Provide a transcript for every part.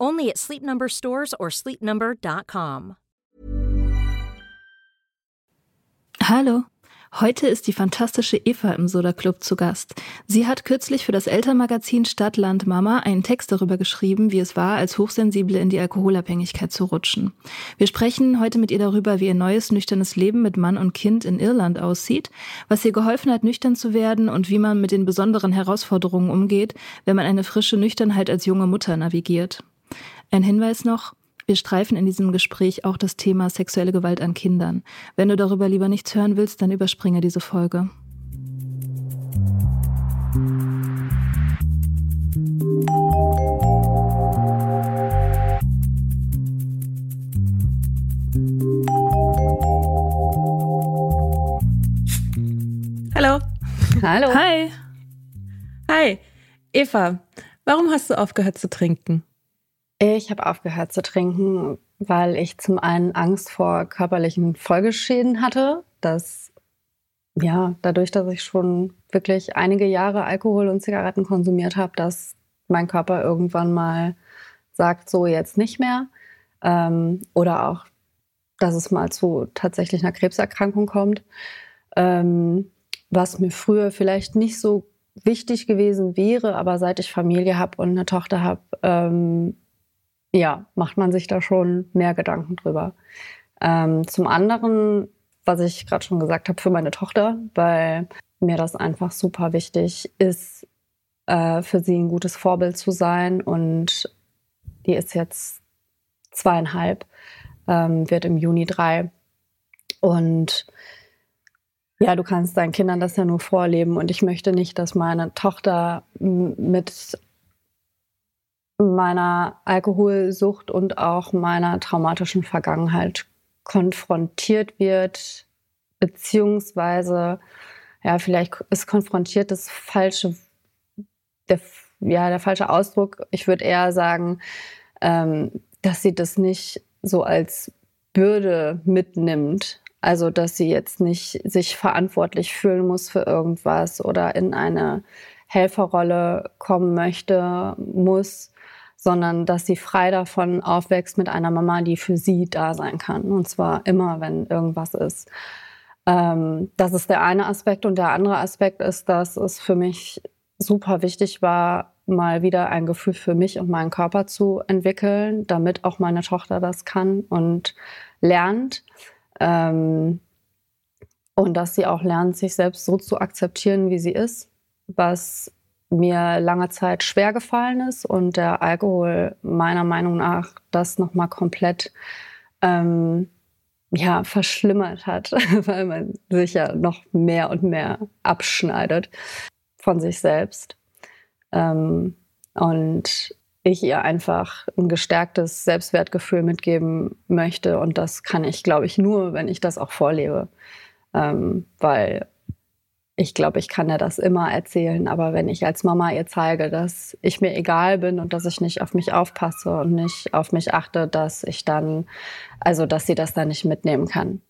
Only at Sleep Number stores or sleepnumber.com. Hallo. Heute ist die fantastische Eva im Soda Club zu Gast. Sie hat kürzlich für das Elternmagazin Stadt, Land, Mama einen Text darüber geschrieben, wie es war, als Hochsensible in die Alkoholabhängigkeit zu rutschen. Wir sprechen heute mit ihr darüber, wie ihr neues, nüchternes Leben mit Mann und Kind in Irland aussieht, was ihr geholfen hat, nüchtern zu werden und wie man mit den besonderen Herausforderungen umgeht, wenn man eine frische Nüchternheit als junge Mutter navigiert. Ein Hinweis noch, wir streifen in diesem Gespräch auch das Thema sexuelle Gewalt an Kindern. Wenn du darüber lieber nichts hören willst, dann überspringe diese Folge. Hallo. Hallo. Hi. Hi. Eva, warum hast du aufgehört zu trinken? Ich habe aufgehört zu trinken, weil ich zum einen Angst vor körperlichen Folgeschäden hatte. Dass, ja, dadurch, dass ich schon wirklich einige Jahre Alkohol und Zigaretten konsumiert habe, dass mein Körper irgendwann mal sagt, so jetzt nicht mehr. Ähm, oder auch, dass es mal zu tatsächlich einer Krebserkrankung kommt. Ähm, was mir früher vielleicht nicht so wichtig gewesen wäre, aber seit ich Familie habe und eine Tochter habe, ähm, ja, macht man sich da schon mehr Gedanken drüber. Ähm, zum anderen, was ich gerade schon gesagt habe, für meine Tochter, weil mir das einfach super wichtig ist, äh, für sie ein gutes Vorbild zu sein. Und die ist jetzt zweieinhalb, ähm, wird im Juni drei. Und ja, du kannst deinen Kindern das ja nur vorleben. Und ich möchte nicht, dass meine Tochter mit meiner Alkoholsucht und auch meiner traumatischen Vergangenheit konfrontiert wird, beziehungsweise, ja, vielleicht ist konfrontiert das falsche, der, ja, der falsche Ausdruck. Ich würde eher sagen, ähm, dass sie das nicht so als Bürde mitnimmt. Also, dass sie jetzt nicht sich verantwortlich fühlen muss für irgendwas oder in eine Helferrolle kommen möchte, muss, sondern dass sie frei davon aufwächst mit einer Mama, die für sie da sein kann. Und zwar immer, wenn irgendwas ist. Ähm, das ist der eine Aspekt. Und der andere Aspekt ist, dass es für mich super wichtig war, mal wieder ein Gefühl für mich und meinen Körper zu entwickeln, damit auch meine Tochter das kann und lernt. Ähm, und dass sie auch lernt, sich selbst so zu akzeptieren, wie sie ist, was mir lange Zeit schwer gefallen ist und der Alkohol meiner Meinung nach das nochmal komplett ähm, ja, verschlimmert hat, weil man sich ja noch mehr und mehr abschneidet von sich selbst. Ähm, und ich ihr einfach ein gestärktes Selbstwertgefühl mitgeben möchte. Und das kann ich, glaube ich, nur, wenn ich das auch vorlebe. Ähm, weil ich glaube, ich kann ja das immer erzählen, aber wenn ich als Mama ihr zeige, dass ich mir egal bin und dass ich nicht auf mich aufpasse und nicht auf mich achte, dass ich dann, also dass sie das dann nicht mitnehmen kann.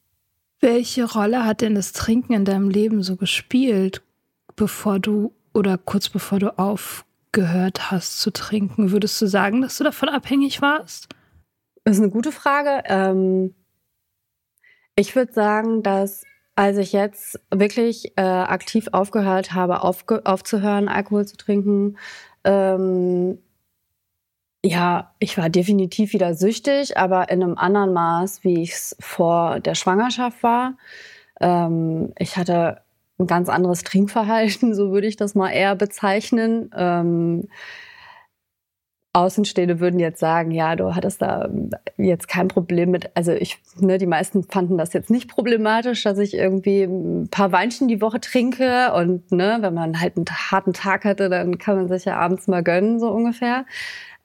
Welche Rolle hat denn das Trinken in deinem Leben so gespielt, bevor du oder kurz bevor du aufgehört hast zu trinken? Würdest du sagen, dass du davon abhängig warst? Das ist eine gute Frage. Ähm, ich würde sagen, dass als ich jetzt wirklich äh, aktiv aufgehört habe, aufge aufzuhören, Alkohol zu trinken, ähm, ja, ich war definitiv wieder süchtig, aber in einem anderen Maß, wie ich es vor der Schwangerschaft war. Ähm, ich hatte ein ganz anderes Trinkverhalten, so würde ich das mal eher bezeichnen. Ähm, Außenstehende würden jetzt sagen, ja, du hattest da jetzt kein Problem mit. Also ich, ne, die meisten fanden das jetzt nicht problematisch, dass ich irgendwie ein paar Weinchen die Woche trinke und ne, wenn man halt einen harten Tag hatte, dann kann man sich ja abends mal gönnen, so ungefähr.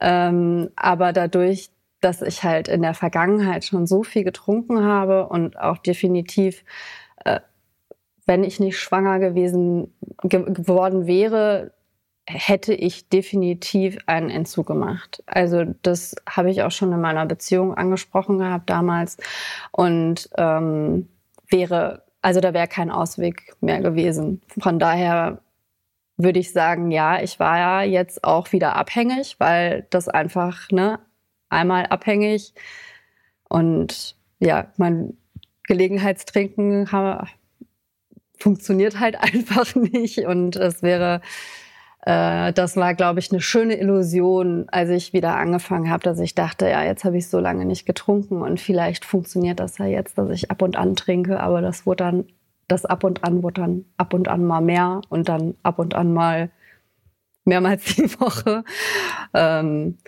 Ähm, aber dadurch, dass ich halt in der Vergangenheit schon so viel getrunken habe und auch definitiv äh, wenn ich nicht schwanger gewesen ge geworden wäre, hätte ich definitiv einen Entzug gemacht. Also das habe ich auch schon in meiner Beziehung angesprochen gehabt damals und ähm, wäre, also da wäre kein Ausweg mehr gewesen. Von daher würde ich sagen, ja, ich war ja jetzt auch wieder abhängig, weil das einfach, ne, einmal abhängig und ja, mein Gelegenheitstrinken funktioniert halt einfach nicht und es wäre äh, das war, glaube ich, eine schöne Illusion, als ich wieder angefangen habe, dass ich dachte, ja, jetzt habe ich so lange nicht getrunken und vielleicht funktioniert das ja jetzt, dass ich ab und an trinke, aber das wurde dann, das ab und an wurde dann ab und an mal mehr und dann ab und an mal mehrmals die Woche. Ähm,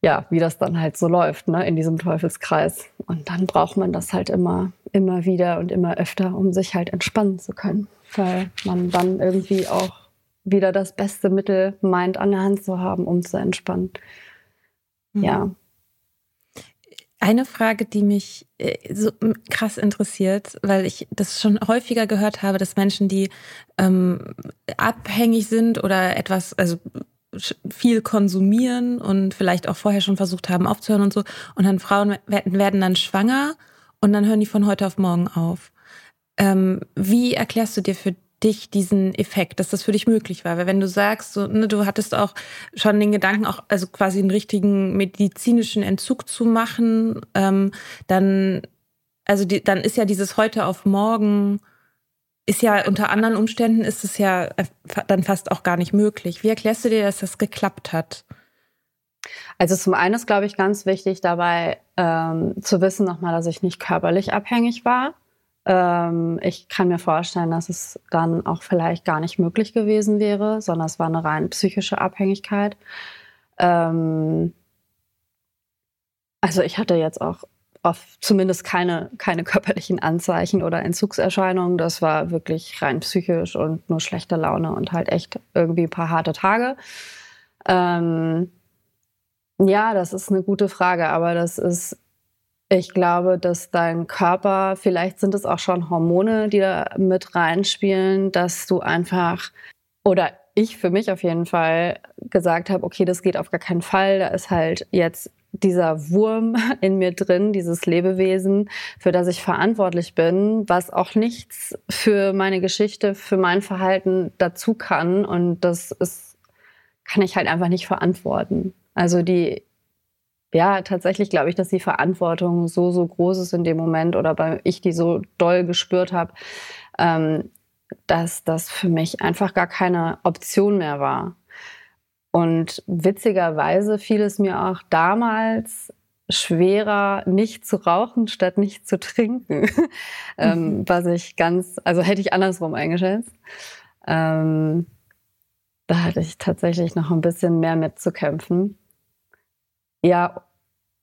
ja, wie das dann halt so läuft, ne, in diesem Teufelskreis. Und dann braucht man das halt immer, immer wieder und immer öfter, um sich halt entspannen zu können, weil man dann irgendwie auch wieder das beste Mittel meint, an der Hand zu haben, um zu entspannen. Mhm. Ja. Eine Frage, die mich äh, so krass interessiert, weil ich das schon häufiger gehört habe, dass Menschen, die ähm, abhängig sind oder etwas, also viel konsumieren und vielleicht auch vorher schon versucht haben aufzuhören und so, und dann Frauen werden dann schwanger und dann hören die von heute auf morgen auf. Ähm, wie erklärst du dir für dich diesen Effekt, dass das für dich möglich war? Weil wenn du sagst, so, ne, du hattest auch schon den Gedanken, auch also quasi einen richtigen medizinischen Entzug zu machen, ähm, dann, also die, dann ist ja dieses heute auf morgen, ist ja unter anderen Umständen ist es ja äh, dann fast auch gar nicht möglich. Wie erklärst du dir, dass das geklappt hat? Also zum einen ist, glaube ich, ganz wichtig dabei ähm, zu wissen nochmal, dass ich nicht körperlich abhängig war. Ähm, ich kann mir vorstellen, dass es dann auch vielleicht gar nicht möglich gewesen wäre, sondern es war eine rein psychische Abhängigkeit. Ähm, also ich hatte jetzt auch oft zumindest keine, keine körperlichen Anzeichen oder Entzugserscheinungen. Das war wirklich rein psychisch und nur schlechte Laune und halt echt irgendwie ein paar harte Tage. Ähm, ja, das ist eine gute Frage, aber das ist ich glaube, dass dein Körper, vielleicht sind es auch schon Hormone, die da mit reinspielen, dass du einfach, oder ich für mich auf jeden Fall gesagt habe, okay, das geht auf gar keinen Fall. Da ist halt jetzt dieser Wurm in mir drin, dieses Lebewesen, für das ich verantwortlich bin, was auch nichts für meine Geschichte, für mein Verhalten dazu kann. Und das ist, kann ich halt einfach nicht verantworten. Also die ja, tatsächlich glaube ich, dass die Verantwortung so, so groß ist in dem Moment oder weil ich die so doll gespürt habe, ähm, dass das für mich einfach gar keine Option mehr war. Und witzigerweise fiel es mir auch damals schwerer, nicht zu rauchen, statt nicht zu trinken. ähm, mhm. was ich ganz, also hätte ich andersrum eingeschätzt. Ähm, da hatte ich tatsächlich noch ein bisschen mehr mitzukämpfen. Ja,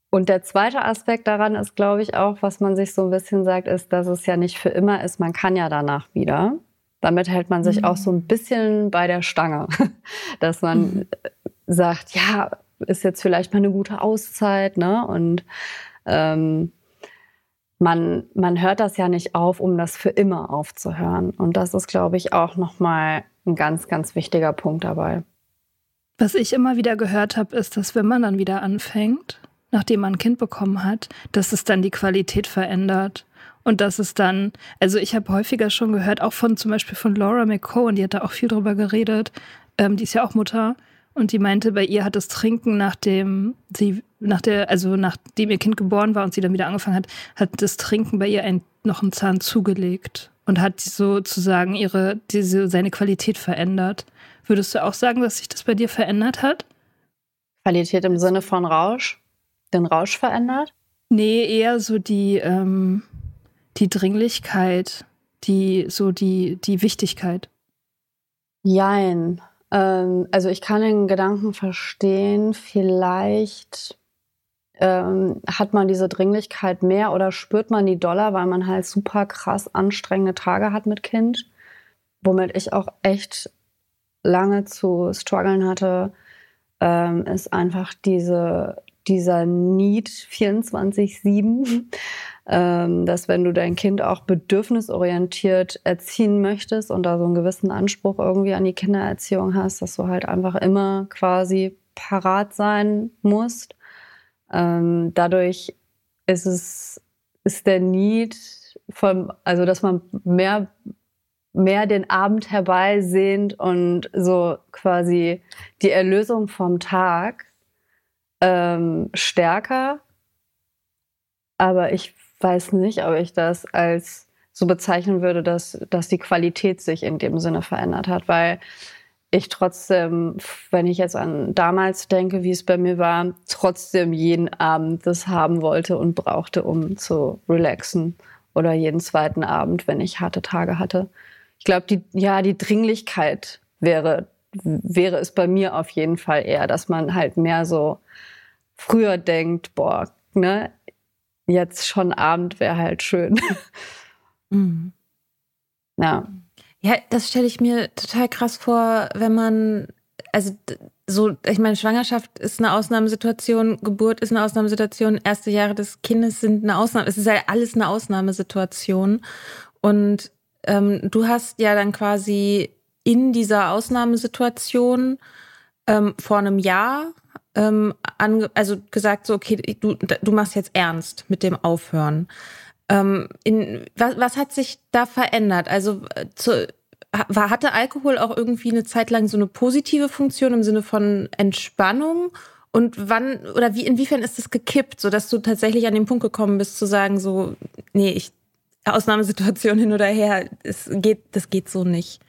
und der zweite Aspekt daran ist, glaube ich, auch, was man sich so ein bisschen sagt, ist, dass es ja nicht für immer ist, man kann ja danach wieder. Damit hält man sich mhm. auch so ein bisschen bei der Stange, dass man mhm. sagt, ja, ist jetzt vielleicht mal eine gute Auszeit, ne? Und ähm, man, man hört das ja nicht auf, um das für immer aufzuhören. Und das ist, glaube ich, auch nochmal ein ganz, ganz wichtiger Punkt dabei. Was ich immer wieder gehört habe, ist, dass wenn man dann wieder anfängt, nachdem man ein Kind bekommen hat, dass es dann die Qualität verändert. Und dass es dann, also ich habe häufiger schon gehört, auch von zum Beispiel von Laura McCohen, die hat da auch viel drüber geredet, ähm, die ist ja auch Mutter, und die meinte, bei ihr hat das Trinken, nachdem sie, nach der, also nachdem ihr Kind geboren war und sie dann wieder angefangen hat, hat das Trinken bei ihr ein, noch einen Zahn zugelegt und hat sozusagen ihre, diese, seine Qualität verändert. Würdest du auch sagen, dass sich das bei dir verändert hat? Qualität im Sinne von Rausch? Den Rausch verändert? Nee, eher so die, ähm, die Dringlichkeit, die, so die, die Wichtigkeit. Jein. Ähm, also ich kann den Gedanken verstehen, vielleicht ähm, hat man diese Dringlichkeit mehr oder spürt man die doller, weil man halt super krass anstrengende Tage hat mit Kind, womit ich auch echt lange zu strugglen hatte, ähm, ist einfach diese, dieser Need 24-7 ähm, dass wenn du dein Kind auch bedürfnisorientiert erziehen möchtest und da so einen gewissen Anspruch irgendwie an die Kindererziehung hast, dass du halt einfach immer quasi parat sein musst. Ähm, dadurch ist es, ist der Need vom, also dass man mehr, mehr den Abend herbeisehnt und so quasi die Erlösung vom Tag ähm, stärker. Aber ich weiß nicht, ob ich das als so bezeichnen würde, dass, dass die Qualität sich in dem Sinne verändert hat, weil ich trotzdem, wenn ich jetzt an damals denke, wie es bei mir war, trotzdem jeden Abend das haben wollte und brauchte, um zu relaxen oder jeden zweiten Abend, wenn ich harte Tage hatte. Ich glaube, die, ja, die Dringlichkeit wäre, wäre es bei mir auf jeden Fall eher, dass man halt mehr so früher denkt, boah, ne, jetzt schon Abend wäre halt schön. Mhm. Ja. Ja, das stelle ich mir total krass vor, wenn man, also so, ich meine, Schwangerschaft ist eine Ausnahmesituation, Geburt ist eine Ausnahmesituation, erste Jahre des Kindes sind eine Ausnahme, es ist ja alles eine Ausnahmesituation. Und ähm, du hast ja dann quasi in dieser Ausnahmesituation ähm, vor einem Jahr ähm, also gesagt, so, okay, du, du machst jetzt ernst mit dem Aufhören. Ähm, in, was, was hat sich da verändert? Also äh, zu, war, hatte Alkohol auch irgendwie eine Zeit lang so eine positive Funktion im Sinne von Entspannung? Und wann oder wie inwiefern ist das gekippt, sodass du tatsächlich an den Punkt gekommen bist zu sagen, so, nee, ich Ausnahmesituation hin oder her, es geht, das geht so nicht.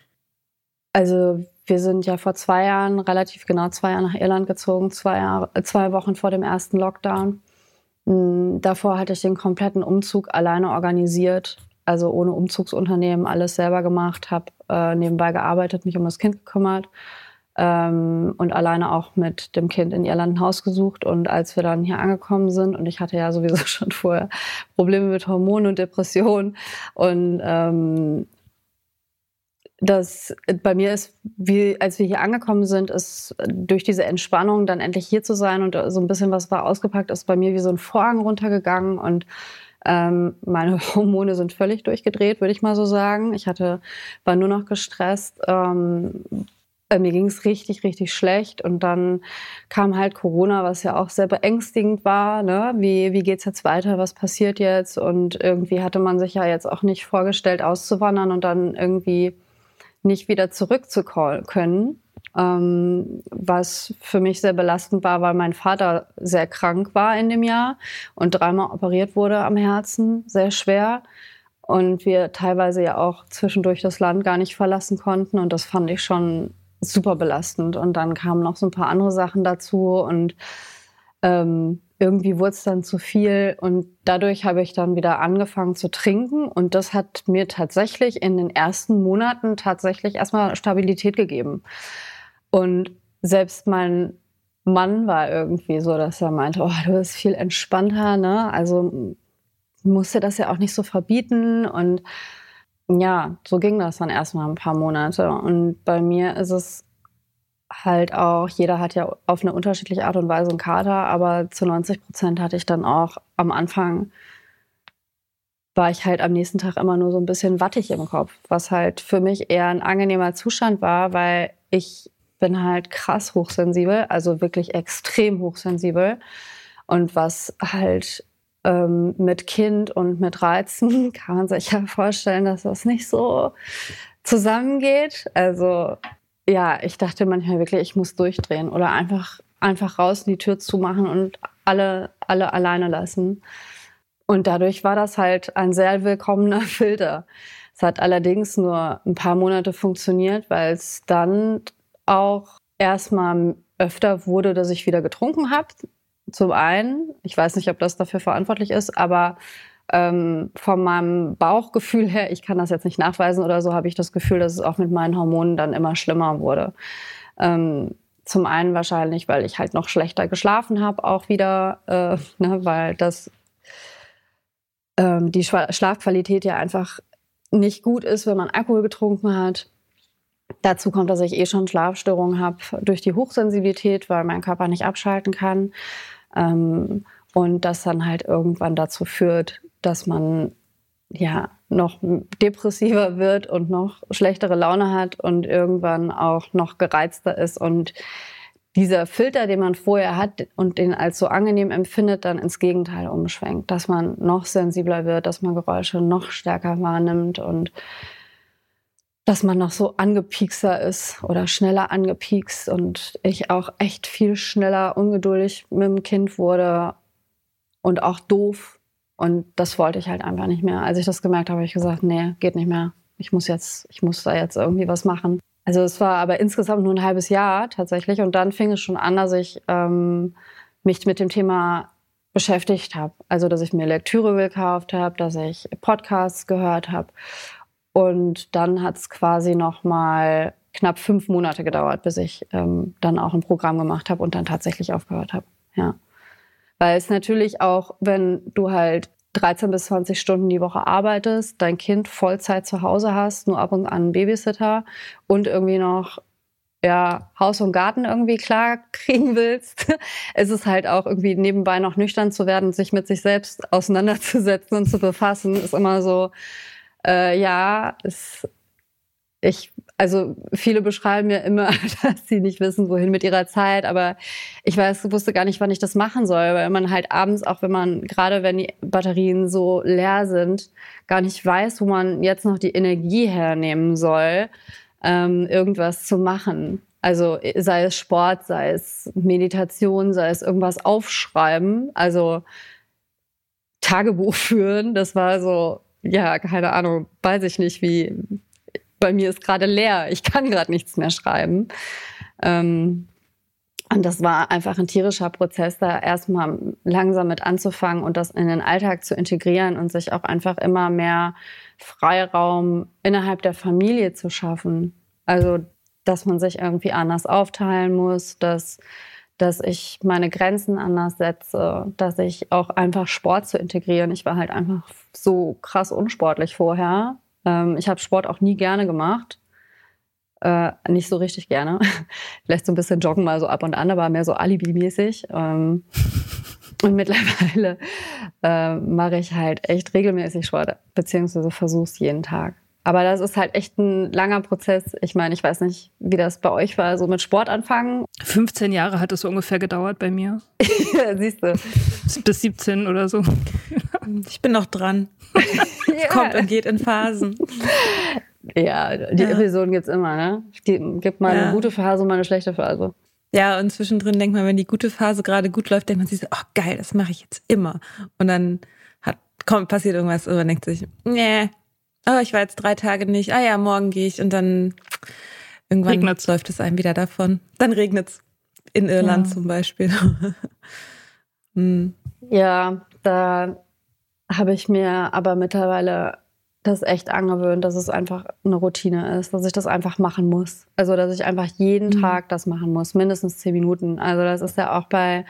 Also wir sind ja vor zwei Jahren, relativ genau zwei Jahre nach Irland gezogen, zwei, Jahre, zwei Wochen vor dem ersten Lockdown. Hm, davor hatte ich den kompletten Umzug alleine organisiert, also ohne Umzugsunternehmen, alles selber gemacht, habe äh, nebenbei gearbeitet, mich um das Kind gekümmert ähm, und alleine auch mit dem Kind in Irland ein Haus gesucht. Und als wir dann hier angekommen sind, und ich hatte ja sowieso schon vorher Probleme mit Hormonen und Depressionen und ähm, das bei mir ist, wie als wir hier angekommen sind, ist durch diese Entspannung dann endlich hier zu sein und so ein bisschen was war ausgepackt, ist bei mir wie so ein Vorhang runtergegangen und ähm, meine Hormone sind völlig durchgedreht, würde ich mal so sagen. Ich hatte, war nur noch gestresst. Ähm, äh, mir ging es richtig, richtig schlecht. Und dann kam halt Corona, was ja auch sehr beängstigend war. Ne? Wie, wie geht es jetzt weiter? Was passiert jetzt? Und irgendwie hatte man sich ja jetzt auch nicht vorgestellt, auszuwandern und dann irgendwie nicht wieder zurück zu können. Ähm, was für mich sehr belastend war, weil mein Vater sehr krank war in dem Jahr und dreimal operiert wurde am Herzen, sehr schwer. Und wir teilweise ja auch zwischendurch das Land gar nicht verlassen konnten. Und das fand ich schon super belastend. Und dann kamen noch so ein paar andere Sachen dazu und ähm, irgendwie wurde es dann zu viel und dadurch habe ich dann wieder angefangen zu trinken und das hat mir tatsächlich in den ersten Monaten tatsächlich erstmal Stabilität gegeben. Und selbst mein Mann war irgendwie so, dass er meinte, oh, du bist viel entspannter, ne? Also musste das ja auch nicht so verbieten und ja, so ging das dann erstmal ein paar Monate. Und bei mir ist es halt auch, jeder hat ja auf eine unterschiedliche Art und Weise einen Kater, aber zu 90 Prozent hatte ich dann auch am Anfang, war ich halt am nächsten Tag immer nur so ein bisschen wattig im Kopf, was halt für mich eher ein angenehmer Zustand war, weil ich bin halt krass hochsensibel, also wirklich extrem hochsensibel. Und was halt ähm, mit Kind und mit Reizen kann man sich ja vorstellen, dass das nicht so zusammengeht. Also ja, ich dachte manchmal wirklich, ich muss durchdrehen oder einfach, einfach raus die Tür zumachen und alle, alle alleine lassen. Und dadurch war das halt ein sehr willkommener Filter. Es hat allerdings nur ein paar Monate funktioniert, weil es dann auch erstmal öfter wurde, dass ich wieder getrunken habe. Zum einen, ich weiß nicht, ob das dafür verantwortlich ist, aber ähm, von meinem Bauchgefühl her, ich kann das jetzt nicht nachweisen oder so, habe ich das Gefühl, dass es auch mit meinen Hormonen dann immer schlimmer wurde. Ähm, zum einen wahrscheinlich, weil ich halt noch schlechter geschlafen habe, auch wieder, äh, ne, weil das ähm, die Schlafqualität ja einfach nicht gut ist, wenn man Alkohol getrunken hat. Dazu kommt, dass ich eh schon Schlafstörungen habe durch die Hochsensibilität, weil mein Körper nicht abschalten kann. Ähm, und das dann halt irgendwann dazu führt, dass man ja noch depressiver wird und noch schlechtere Laune hat und irgendwann auch noch gereizter ist. Und dieser Filter, den man vorher hat und den als so angenehm empfindet, dann ins Gegenteil umschwenkt, dass man noch sensibler wird, dass man Geräusche noch stärker wahrnimmt und dass man noch so angepiekster ist oder schneller angepiekst und ich auch echt viel schneller ungeduldig mit dem Kind wurde und auch doof und das wollte ich halt einfach nicht mehr. Als ich das gemerkt habe, habe ich gesagt, nee, geht nicht mehr. Ich muss jetzt, ich muss da jetzt irgendwie was machen. Also es war aber insgesamt nur ein halbes Jahr tatsächlich. Und dann fing es schon an, dass ich ähm, mich mit dem Thema beschäftigt habe. Also dass ich mir Lektüre gekauft habe, dass ich Podcasts gehört habe. Und dann hat es quasi noch mal knapp fünf Monate gedauert, bis ich ähm, dann auch ein Programm gemacht habe und dann tatsächlich aufgehört habe. Ja. Weil es natürlich auch, wenn du halt 13 bis 20 Stunden die Woche arbeitest, dein Kind Vollzeit zu Hause hast, nur ab und an einen Babysitter und irgendwie noch ja, Haus und Garten irgendwie klar kriegen willst, ist es halt auch irgendwie nebenbei noch nüchtern zu werden, sich mit sich selbst auseinanderzusetzen und zu befassen, ist immer so, äh, ja, ist, ich also viele beschreiben mir immer, dass sie nicht wissen, wohin mit ihrer Zeit, aber ich weiß, wusste gar nicht, wann ich das machen soll, weil man halt abends, auch wenn man, gerade wenn die Batterien so leer sind, gar nicht weiß, wo man jetzt noch die Energie hernehmen soll, ähm, irgendwas zu machen. Also sei es Sport, sei es Meditation, sei es irgendwas aufschreiben, also Tagebuch führen, das war so, ja, keine Ahnung, weiß ich nicht, wie, bei mir ist gerade leer, ich kann gerade nichts mehr schreiben. Ähm, und das war einfach ein tierischer Prozess, da erstmal langsam mit anzufangen und das in den Alltag zu integrieren und sich auch einfach immer mehr Freiraum innerhalb der Familie zu schaffen. Also, dass man sich irgendwie anders aufteilen muss, dass, dass ich meine Grenzen anders setze, dass ich auch einfach Sport zu integrieren. Ich war halt einfach so krass unsportlich vorher ähm, ich habe Sport auch nie gerne gemacht. Äh, nicht so richtig gerne. Vielleicht so ein bisschen joggen mal so ab und an, aber mehr so Alibi-mäßig. Ähm, und mittlerweile äh, mache ich halt echt regelmäßig Sport, beziehungsweise versuche es jeden Tag. Aber das ist halt echt ein langer Prozess. Ich meine, ich weiß nicht, wie das bei euch war, so mit Sport anfangen. 15 Jahre hat es so ungefähr gedauert bei mir. Siehst du. Bis 17 oder so. Ich bin noch dran. ja. Kommt und geht in Phasen. Ja, die ja. Episoden gibt es immer, ne? Es gibt mal ja. eine gute Phase und mal eine schlechte Phase. Ja, und zwischendrin denkt man, wenn die gute Phase gerade gut läuft, denkt man sich so, oh geil, das mache ich jetzt immer. Und dann hat, kommt, passiert irgendwas und man denkt sich, nee, oh, ich war jetzt drei Tage nicht, ah ja, morgen gehe ich und dann irgendwann regnet's. läuft es einem wieder davon. Dann regnet es. In Irland ja. zum Beispiel. hm. Ja, da habe ich mir aber mittlerweile das echt angewöhnt, dass es einfach eine Routine ist, dass ich das einfach machen muss. Also, dass ich einfach jeden mhm. Tag das machen muss, mindestens zehn Minuten. Also, das ist ja auch bei,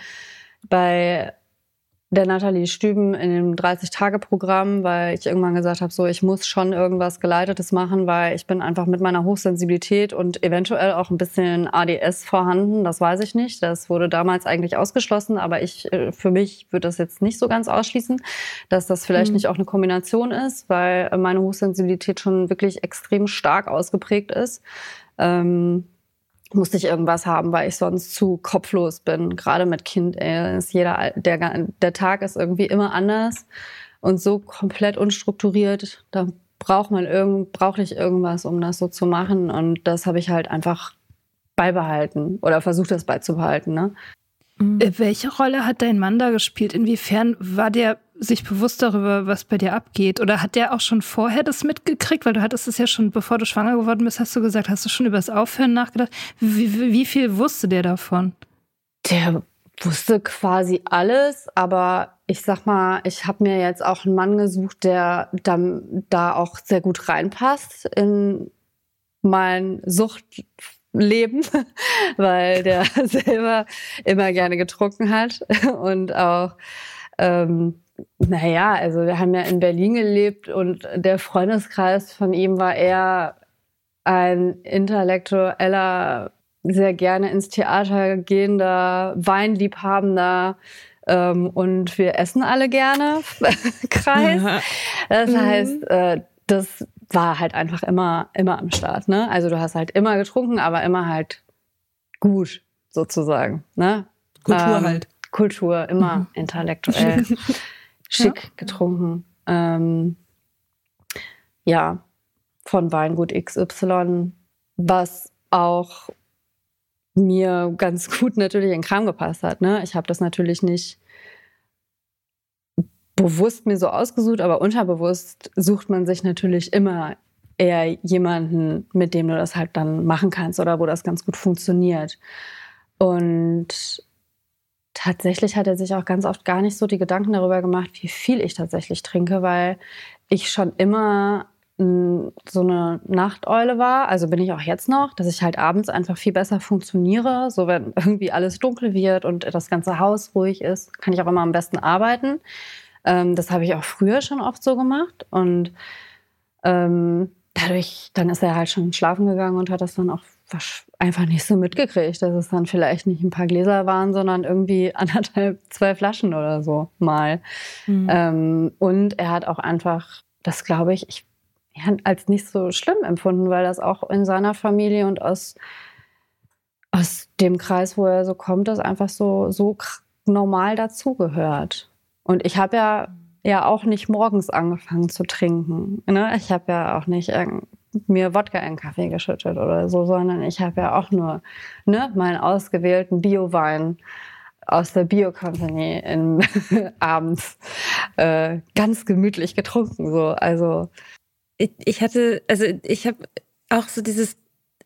bei der Nathalie Stüben in dem 30-Tage-Programm, weil ich irgendwann gesagt habe, so ich muss schon irgendwas Geleitetes machen, weil ich bin einfach mit meiner Hochsensibilität und eventuell auch ein bisschen ADS vorhanden, das weiß ich nicht. Das wurde damals eigentlich ausgeschlossen, aber ich äh, für mich würde das jetzt nicht so ganz ausschließen, dass das vielleicht mhm. nicht auch eine Kombination ist, weil meine Hochsensibilität schon wirklich extrem stark ausgeprägt ist. Ähm, musste ich irgendwas haben, weil ich sonst zu kopflos bin. Gerade mit Kind, ey, ist jeder, der, der Tag ist irgendwie immer anders und so komplett unstrukturiert. Da braucht man irgend, brauche ich irgendwas, um das so zu machen. Und das habe ich halt einfach beibehalten oder versucht, das beizubehalten. Ne? Mhm. Äh, welche Rolle hat dein Mann da gespielt? Inwiefern war der sich bewusst darüber, was bei dir abgeht? Oder hat der auch schon vorher das mitgekriegt? Weil du hattest es ja schon, bevor du schwanger geworden bist, hast du gesagt, hast du schon über das Aufhören nachgedacht? Wie, wie, viel wusste der davon? Der wusste quasi alles, aber ich sag mal, ich habe mir jetzt auch einen Mann gesucht, der da, da auch sehr gut reinpasst in mein Suchtleben, weil der selber immer gerne getrunken hat und auch ähm, naja, also wir haben ja in Berlin gelebt und der Freundeskreis von ihm war eher ein intellektueller, sehr gerne ins Theater gehender, Weinliebhabender ähm, und wir essen alle gerne Kreis. Das mhm. heißt, äh, das war halt einfach immer, immer am Start. Ne? Also du hast halt immer getrunken, aber immer halt gut sozusagen. Ne? Kultur ähm, halt. Kultur, immer mhm. intellektuell. schick ja. getrunken. Ähm, ja, von Weingut XY, was auch mir ganz gut natürlich in den Kram gepasst hat. Ne? Ich habe das natürlich nicht bewusst mir so ausgesucht, aber unterbewusst sucht man sich natürlich immer eher jemanden, mit dem du das halt dann machen kannst oder wo das ganz gut funktioniert. Und tatsächlich hat er sich auch ganz oft gar nicht so die Gedanken darüber gemacht, wie viel ich tatsächlich trinke, weil ich schon immer so eine Nachteule war, also bin ich auch jetzt noch, dass ich halt abends einfach viel besser funktioniere. So wenn irgendwie alles dunkel wird und das ganze Haus ruhig ist, kann ich auch immer am besten arbeiten. Ähm, das habe ich auch früher schon oft so gemacht und ähm, dadurch, dann ist er halt schon schlafen gegangen und hat das dann auch einfach nicht so mitgekriegt, dass es dann vielleicht nicht ein paar Gläser waren, sondern irgendwie anderthalb, zwei Flaschen oder so mal. Mhm. Ähm, und er hat auch einfach, das glaube ich, ich als nicht so schlimm empfunden, weil das auch in seiner Familie und aus, aus dem Kreis, wo er so kommt, das einfach so, so normal dazugehört. Und ich habe ja ja auch nicht morgens angefangen zu trinken. Ne? Ich habe ja auch nicht mir Wodka in Kaffee geschüttet oder so, sondern ich habe ja auch nur ne, meinen ausgewählten Bio-Wein aus der Bio Company in, abends äh, ganz gemütlich getrunken. So. Also ich, ich hatte, also ich habe auch so dieses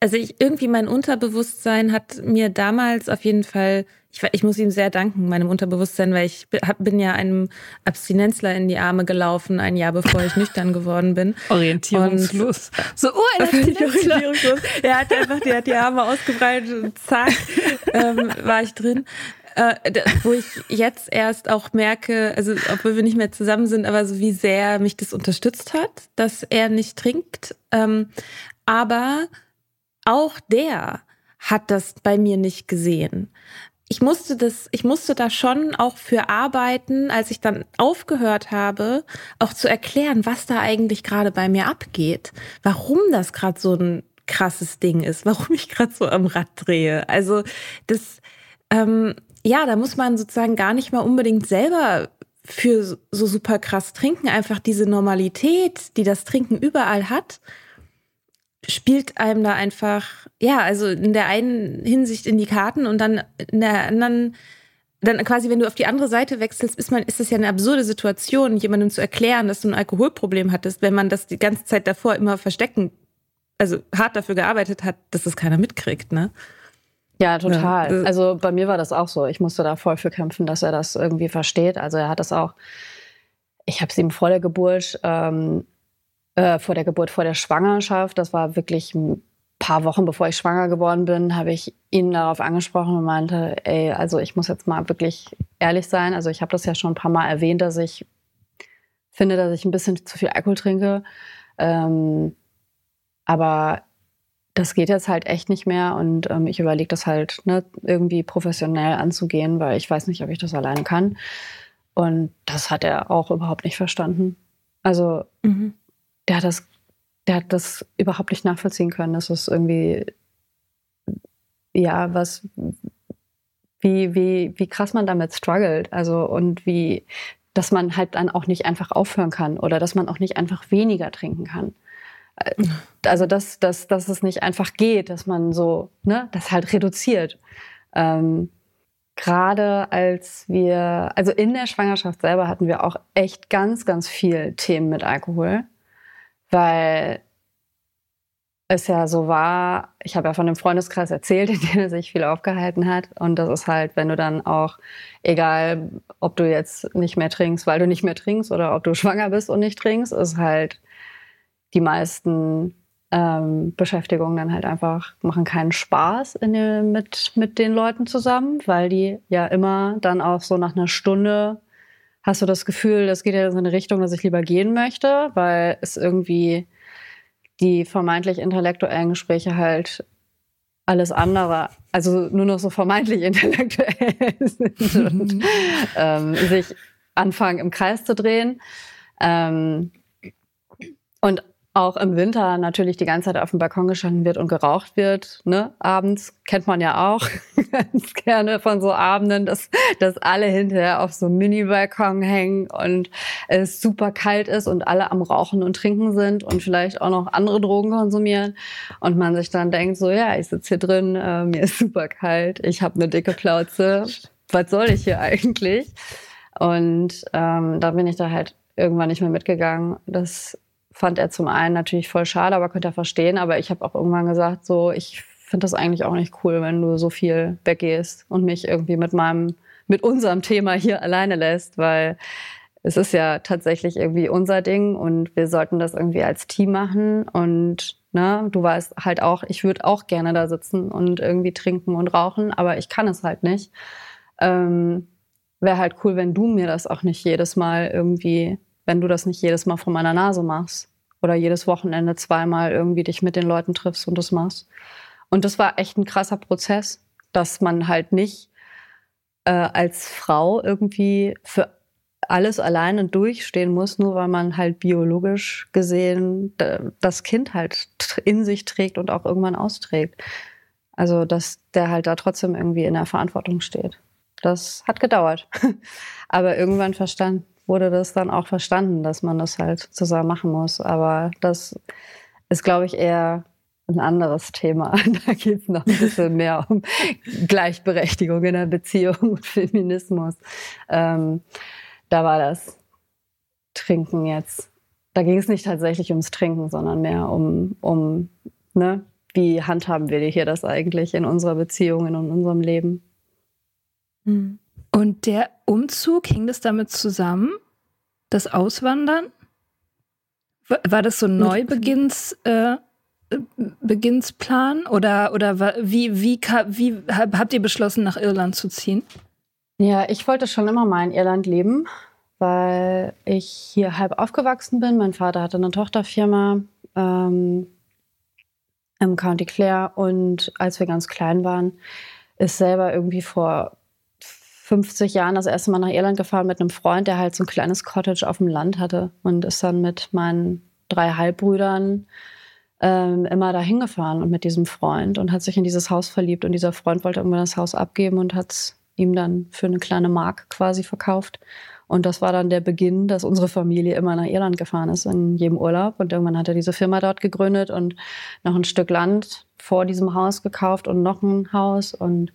also ich, irgendwie mein Unterbewusstsein hat mir damals auf jeden Fall, ich, ich muss ihm sehr danken, meinem Unterbewusstsein, weil ich bin ja einem Abstinenzler in die Arme gelaufen, ein Jahr bevor ich nüchtern geworden bin. Orientierungslos. Und so, oh, ein Orientierungslos. Er hat einfach, der hat die Arme ausgebreitet und zack, ähm, war ich drin. Äh, wo ich jetzt erst auch merke, also obwohl wir nicht mehr zusammen sind, aber so wie sehr mich das unterstützt hat, dass er nicht trinkt. Ähm, aber auch der hat das bei mir nicht gesehen. Ich musste das, ich musste da schon auch für arbeiten, als ich dann aufgehört habe, auch zu erklären, was da eigentlich gerade bei mir abgeht, warum das gerade so ein krasses Ding ist, warum ich gerade so am Rad drehe. Also das, ähm, ja, da muss man sozusagen gar nicht mal unbedingt selber für so super krass trinken, einfach diese Normalität, die das Trinken überall hat, spielt einem da einfach, ja, also in der einen Hinsicht in die Karten und dann in der anderen, dann quasi, wenn du auf die andere Seite wechselst, ist man, ist das ja eine absurde Situation, jemandem zu erklären, dass du ein Alkoholproblem hattest, wenn man das die ganze Zeit davor immer verstecken also hart dafür gearbeitet hat, dass das keiner mitkriegt, ne? Ja, total. Ja. Also bei mir war das auch so. Ich musste da voll für kämpfen, dass er das irgendwie versteht. Also er hat das auch, ich habe es ihm vor der Geburt, ähm, äh, vor der Geburt, vor der Schwangerschaft, das war wirklich ein paar Wochen bevor ich schwanger geworden bin, habe ich ihn darauf angesprochen und meinte, ey, also ich muss jetzt mal wirklich ehrlich sein. Also ich habe das ja schon ein paar Mal erwähnt, dass ich finde, dass ich ein bisschen zu viel Alkohol trinke. Ähm, aber das geht jetzt halt echt nicht mehr und ähm, ich überlege das halt ne, irgendwie professionell anzugehen, weil ich weiß nicht, ob ich das alleine kann. Und das hat er auch überhaupt nicht verstanden. Also mhm. Der hat das, der hat das überhaupt nicht nachvollziehen können. Das ist irgendwie ja was, wie, wie, wie krass man damit struggelt. Also und wie, dass man halt dann auch nicht einfach aufhören kann oder dass man auch nicht einfach weniger trinken kann. Also, dass, dass, dass es nicht einfach geht, dass man so, ne, das halt reduziert. Ähm, Gerade als wir, also in der Schwangerschaft selber hatten wir auch echt ganz, ganz viel Themen mit Alkohol, weil es ja so war, ich habe ja von dem Freundeskreis erzählt, in dem er sich viel aufgehalten hat. Und das ist halt, wenn du dann auch, egal ob du jetzt nicht mehr trinkst, weil du nicht mehr trinkst oder ob du schwanger bist und nicht trinkst, ist halt die meisten ähm, Beschäftigungen dann halt einfach machen keinen Spaß den, mit, mit den Leuten zusammen, weil die ja immer dann auch so nach einer Stunde hast du das Gefühl, das geht ja in so eine Richtung, dass ich lieber gehen möchte, weil es irgendwie die vermeintlich intellektuellen Gespräche halt alles andere, also nur noch so vermeintlich intellektuell sind und ähm, sich anfangen im Kreis zu drehen. Ähm, und auch im Winter natürlich die ganze Zeit auf dem Balkon gestanden wird und geraucht wird. Ne? Abends kennt man ja auch ganz gerne von so Abenden, dass, dass alle hinterher auf so einem Mini-Balkon hängen und es super kalt ist und alle am Rauchen und Trinken sind und vielleicht auch noch andere Drogen konsumieren. Und man sich dann denkt, so ja, ich sitze hier drin, äh, mir ist super kalt, ich habe eine dicke Plauze, was soll ich hier eigentlich? Und ähm, da bin ich da halt irgendwann nicht mehr mitgegangen. Das fand er zum einen natürlich voll schade, aber könnte er verstehen. Aber ich habe auch irgendwann gesagt, so, ich finde das eigentlich auch nicht cool, wenn du so viel weggehst und mich irgendwie mit meinem, mit unserem Thema hier alleine lässt, weil es ist ja tatsächlich irgendwie unser Ding und wir sollten das irgendwie als Team machen und ne, du weißt halt auch, ich würde auch gerne da sitzen und irgendwie trinken und rauchen, aber ich kann es halt nicht. Ähm, Wäre halt cool, wenn du mir das auch nicht jedes Mal irgendwie, wenn du das nicht jedes Mal vor meiner Nase machst oder jedes Wochenende zweimal irgendwie dich mit den Leuten triffst und das machst. Und das war echt ein krasser Prozess, dass man halt nicht äh, als Frau irgendwie für alles alleine durchstehen muss, nur weil man halt biologisch gesehen das Kind halt in sich trägt und auch irgendwann austrägt. Also, dass der halt da trotzdem irgendwie in der Verantwortung steht. Das hat gedauert. Aber irgendwann verstanden, wurde das dann auch verstanden, dass man das halt zusammen machen muss. Aber das ist, glaube ich, eher ein anderes Thema. Da geht es noch ein bisschen mehr um Gleichberechtigung in der Beziehung und Feminismus. Ähm, da war das Trinken jetzt. Da ging es nicht tatsächlich ums Trinken, sondern mehr um, um ne, wie handhaben wir hier das eigentlich in unserer Beziehung, in unserem Leben. Hm. Und der Umzug, hing das damit zusammen? Das Auswandern? War das so ein Neubeginns, äh, Beginnsplan oder, oder wie, wie, wie habt ihr beschlossen, nach Irland zu ziehen? Ja, ich wollte schon immer mal in Irland leben, weil ich hier halb aufgewachsen bin. Mein Vater hatte eine Tochterfirma ähm, im County Clare und als wir ganz klein waren, ist selber irgendwie vor 50 Jahren das erste Mal nach Irland gefahren mit einem Freund, der halt so ein kleines Cottage auf dem Land hatte und ist dann mit meinen drei Halbbrüdern ähm, immer dahin gefahren und mit diesem Freund und hat sich in dieses Haus verliebt und dieser Freund wollte irgendwann das Haus abgeben und hat es ihm dann für eine kleine Mark quasi verkauft. Und das war dann der Beginn, dass unsere Familie immer nach Irland gefahren ist in jedem Urlaub. Und irgendwann hat er diese Firma dort gegründet und noch ein Stück Land vor diesem Haus gekauft und noch ein Haus. Und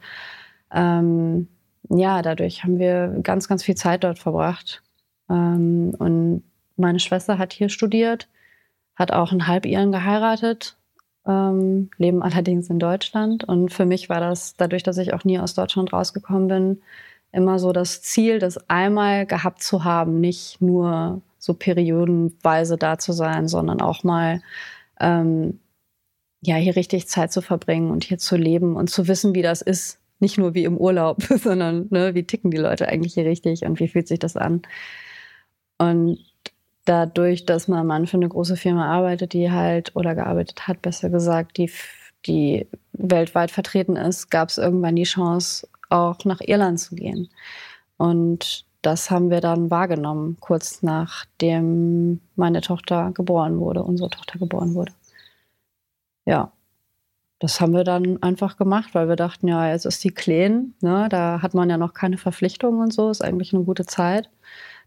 ähm, ja, dadurch haben wir ganz, ganz viel Zeit dort verbracht. Ähm, und meine Schwester hat hier studiert, hat auch einen Halbiren geheiratet ähm, leben allerdings in Deutschland. Und für mich war das, dadurch, dass ich auch nie aus Deutschland rausgekommen bin, immer so das Ziel, das einmal gehabt zu haben, nicht nur so periodenweise da zu sein, sondern auch mal ähm, ja hier richtig Zeit zu verbringen und hier zu leben und zu wissen, wie das ist. Nicht nur wie im Urlaub, sondern ne, wie ticken die Leute eigentlich hier richtig und wie fühlt sich das an. Und dadurch, dass mein Mann für eine große Firma arbeitet, die halt oder gearbeitet hat, besser gesagt, die, die weltweit vertreten ist, gab es irgendwann die Chance, auch nach Irland zu gehen. Und das haben wir dann wahrgenommen, kurz nachdem meine Tochter geboren wurde, unsere Tochter geboren wurde. Ja, das haben wir dann einfach gemacht, weil wir dachten, ja, jetzt ist die Kleen, ne, da hat man ja noch keine Verpflichtungen und so, ist eigentlich eine gute Zeit,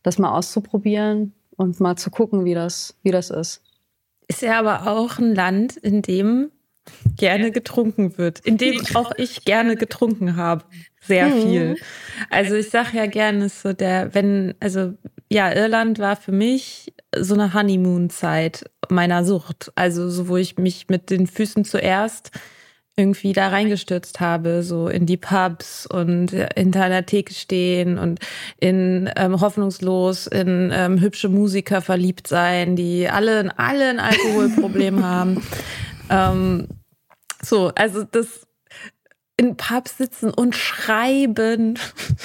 das mal auszuprobieren und mal zu gucken, wie das, wie das ist. Ist ja aber auch ein Land, in dem gerne getrunken wird, in dem auch ich gerne getrunken habe sehr mhm. viel. Also ich sage ja gerne so der, wenn, also ja, Irland war für mich so eine Honeymoon-Zeit meiner Sucht. Also so, wo ich mich mit den Füßen zuerst irgendwie da reingestürzt habe, so in die Pubs und hinter einer Theke stehen und in ähm, hoffnungslos in ähm, hübsche Musiker verliebt sein, die alle, alle ein Alkoholproblem haben. Ähm, so, also das in Pubs sitzen und schreiben.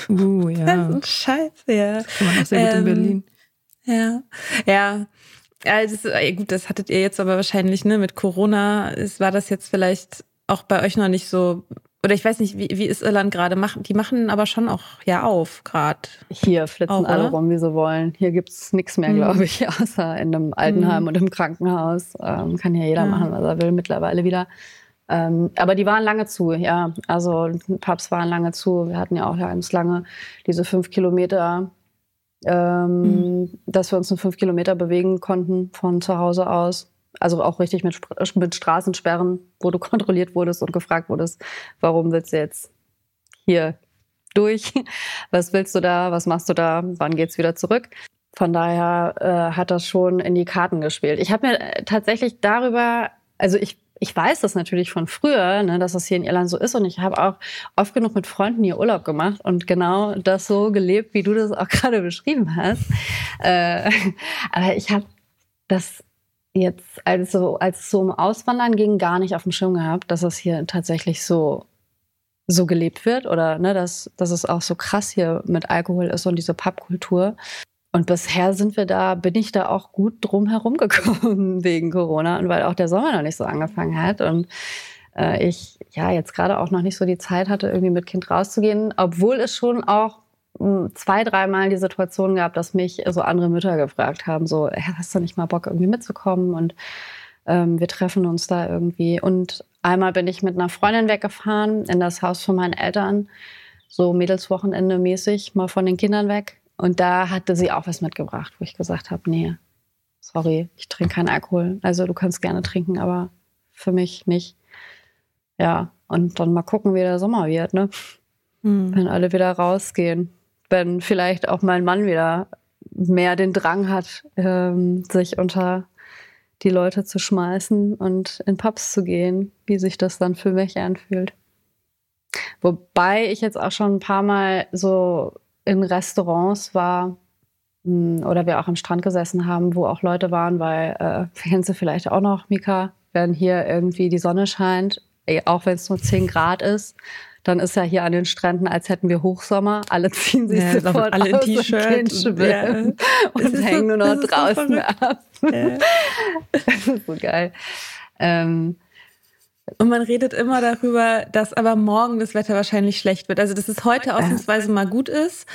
Uh, ja. Das ist ein Scheiß, ja. Kann man auch sehr gut ähm, in Berlin. Ja, ja. Also, gut, das hattet ihr jetzt aber wahrscheinlich, ne, mit Corona ist, war das jetzt vielleicht auch bei euch noch nicht so, oder ich weiß nicht, wie, wie ist Irland gerade? Machen, die machen aber schon auch ja auf, gerade. Hier flitzen auch, alle rum, wie sie wollen. Hier gibt es nichts mehr, mhm. glaube ich, außer in einem Altenheim mhm. und im Krankenhaus. Ähm, kann ja jeder ja. machen, was er will mittlerweile wieder. Ähm, aber die waren lange zu, ja. Also Pubs waren lange zu. Wir hatten ja auch ganz lange diese fünf Kilometer, ähm, mhm. dass wir uns in fünf Kilometer bewegen konnten von zu Hause aus. Also auch richtig mit, mit Straßensperren, wo du kontrolliert wurdest und gefragt wurdest, warum willst du jetzt hier durch? Was willst du da? Was machst du da? Wann geht's wieder zurück? Von daher äh, hat das schon in die Karten gespielt. Ich habe mir äh, tatsächlich darüber, also ich ich weiß das natürlich von früher, ne, dass das hier in Irland so ist. Und ich habe auch oft genug mit Freunden hier Urlaub gemacht und genau das so gelebt, wie du das auch gerade beschrieben hast. Äh, aber ich habe das jetzt, also als es so um Auswandern ging, gar nicht auf dem Schirm gehabt, dass es hier tatsächlich so so gelebt wird oder ne, dass, dass es auch so krass hier mit Alkohol ist und diese Pubkultur. Und bisher sind wir da, bin ich da auch gut drum herum gekommen wegen Corona und weil auch der Sommer noch nicht so angefangen hat und äh, ich ja jetzt gerade auch noch nicht so die Zeit hatte, irgendwie mit Kind rauszugehen, obwohl es schon auch hm, zwei, dreimal die Situation gab, dass mich so andere Mütter gefragt haben, so, hast du nicht mal Bock, irgendwie mitzukommen? Und ähm, wir treffen uns da irgendwie. Und einmal bin ich mit einer Freundin weggefahren in das Haus von meinen Eltern, so Mädelswochenende mäßig, mal von den Kindern weg. Und da hatte sie auch was mitgebracht, wo ich gesagt habe, nee, sorry, ich trinke keinen Alkohol. Also du kannst gerne trinken, aber für mich nicht. Ja, und dann mal gucken, wie der Sommer wird, ne? Mhm. Wenn alle wieder rausgehen. Wenn vielleicht auch mein Mann wieder mehr den Drang hat, ähm, sich unter die Leute zu schmeißen und in Pubs zu gehen, wie sich das dann für mich anfühlt. Wobei ich jetzt auch schon ein paar Mal so in Restaurants war hm, oder wir auch am Strand gesessen haben, wo auch Leute waren, weil, äh, kennst du vielleicht auch noch, Mika, wenn hier irgendwie die Sonne scheint, auch wenn es nur 10 Grad ist, dann ist ja hier an den Stränden, als hätten wir Hochsommer. Alle ziehen sich ja, sofort alle aus T-Shirts und, ja. und hängen nur noch draußen so ab. Ja. Das ist so geil. Ähm, und man redet immer darüber, dass aber morgen das Wetter wahrscheinlich schlecht wird. Also, dass es heute ausnahmsweise mal gut ist.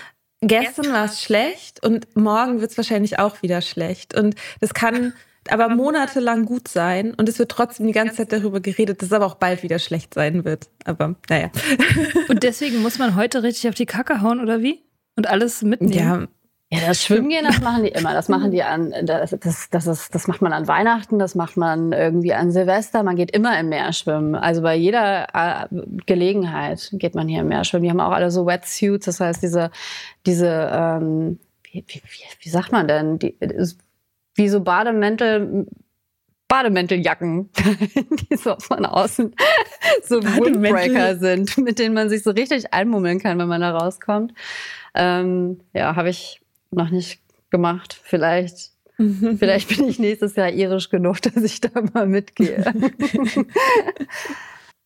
Gestern war es schlecht und morgen wird es wahrscheinlich auch wieder schlecht. Und das kann aber monatelang gut sein und es wird trotzdem die ganze Zeit darüber geredet, dass es aber auch bald wieder schlecht sein wird. Aber naja. Und deswegen muss man heute richtig auf die Kacke hauen, oder wie? Und alles mitnehmen. Ja, ja, das Schwimmen gehen, das machen die immer. Das machen die an, das, das, das, ist, das macht man an Weihnachten, das macht man irgendwie an Silvester. Man geht immer im Meer schwimmen. Also bei jeder äh, Gelegenheit geht man hier im Meer schwimmen. Die haben auch alle so Wetsuits, das heißt diese, diese, ähm, wie, wie, wie, sagt man denn? Die, wie so Bademäntel Bademänteljacken, die so von außen so Windbreaker sind, mit denen man sich so richtig einmummeln kann, wenn man da rauskommt. Ähm, ja, habe ich noch nicht gemacht. Vielleicht, vielleicht bin ich nächstes Jahr irisch genug, dass ich da mal mitgehe.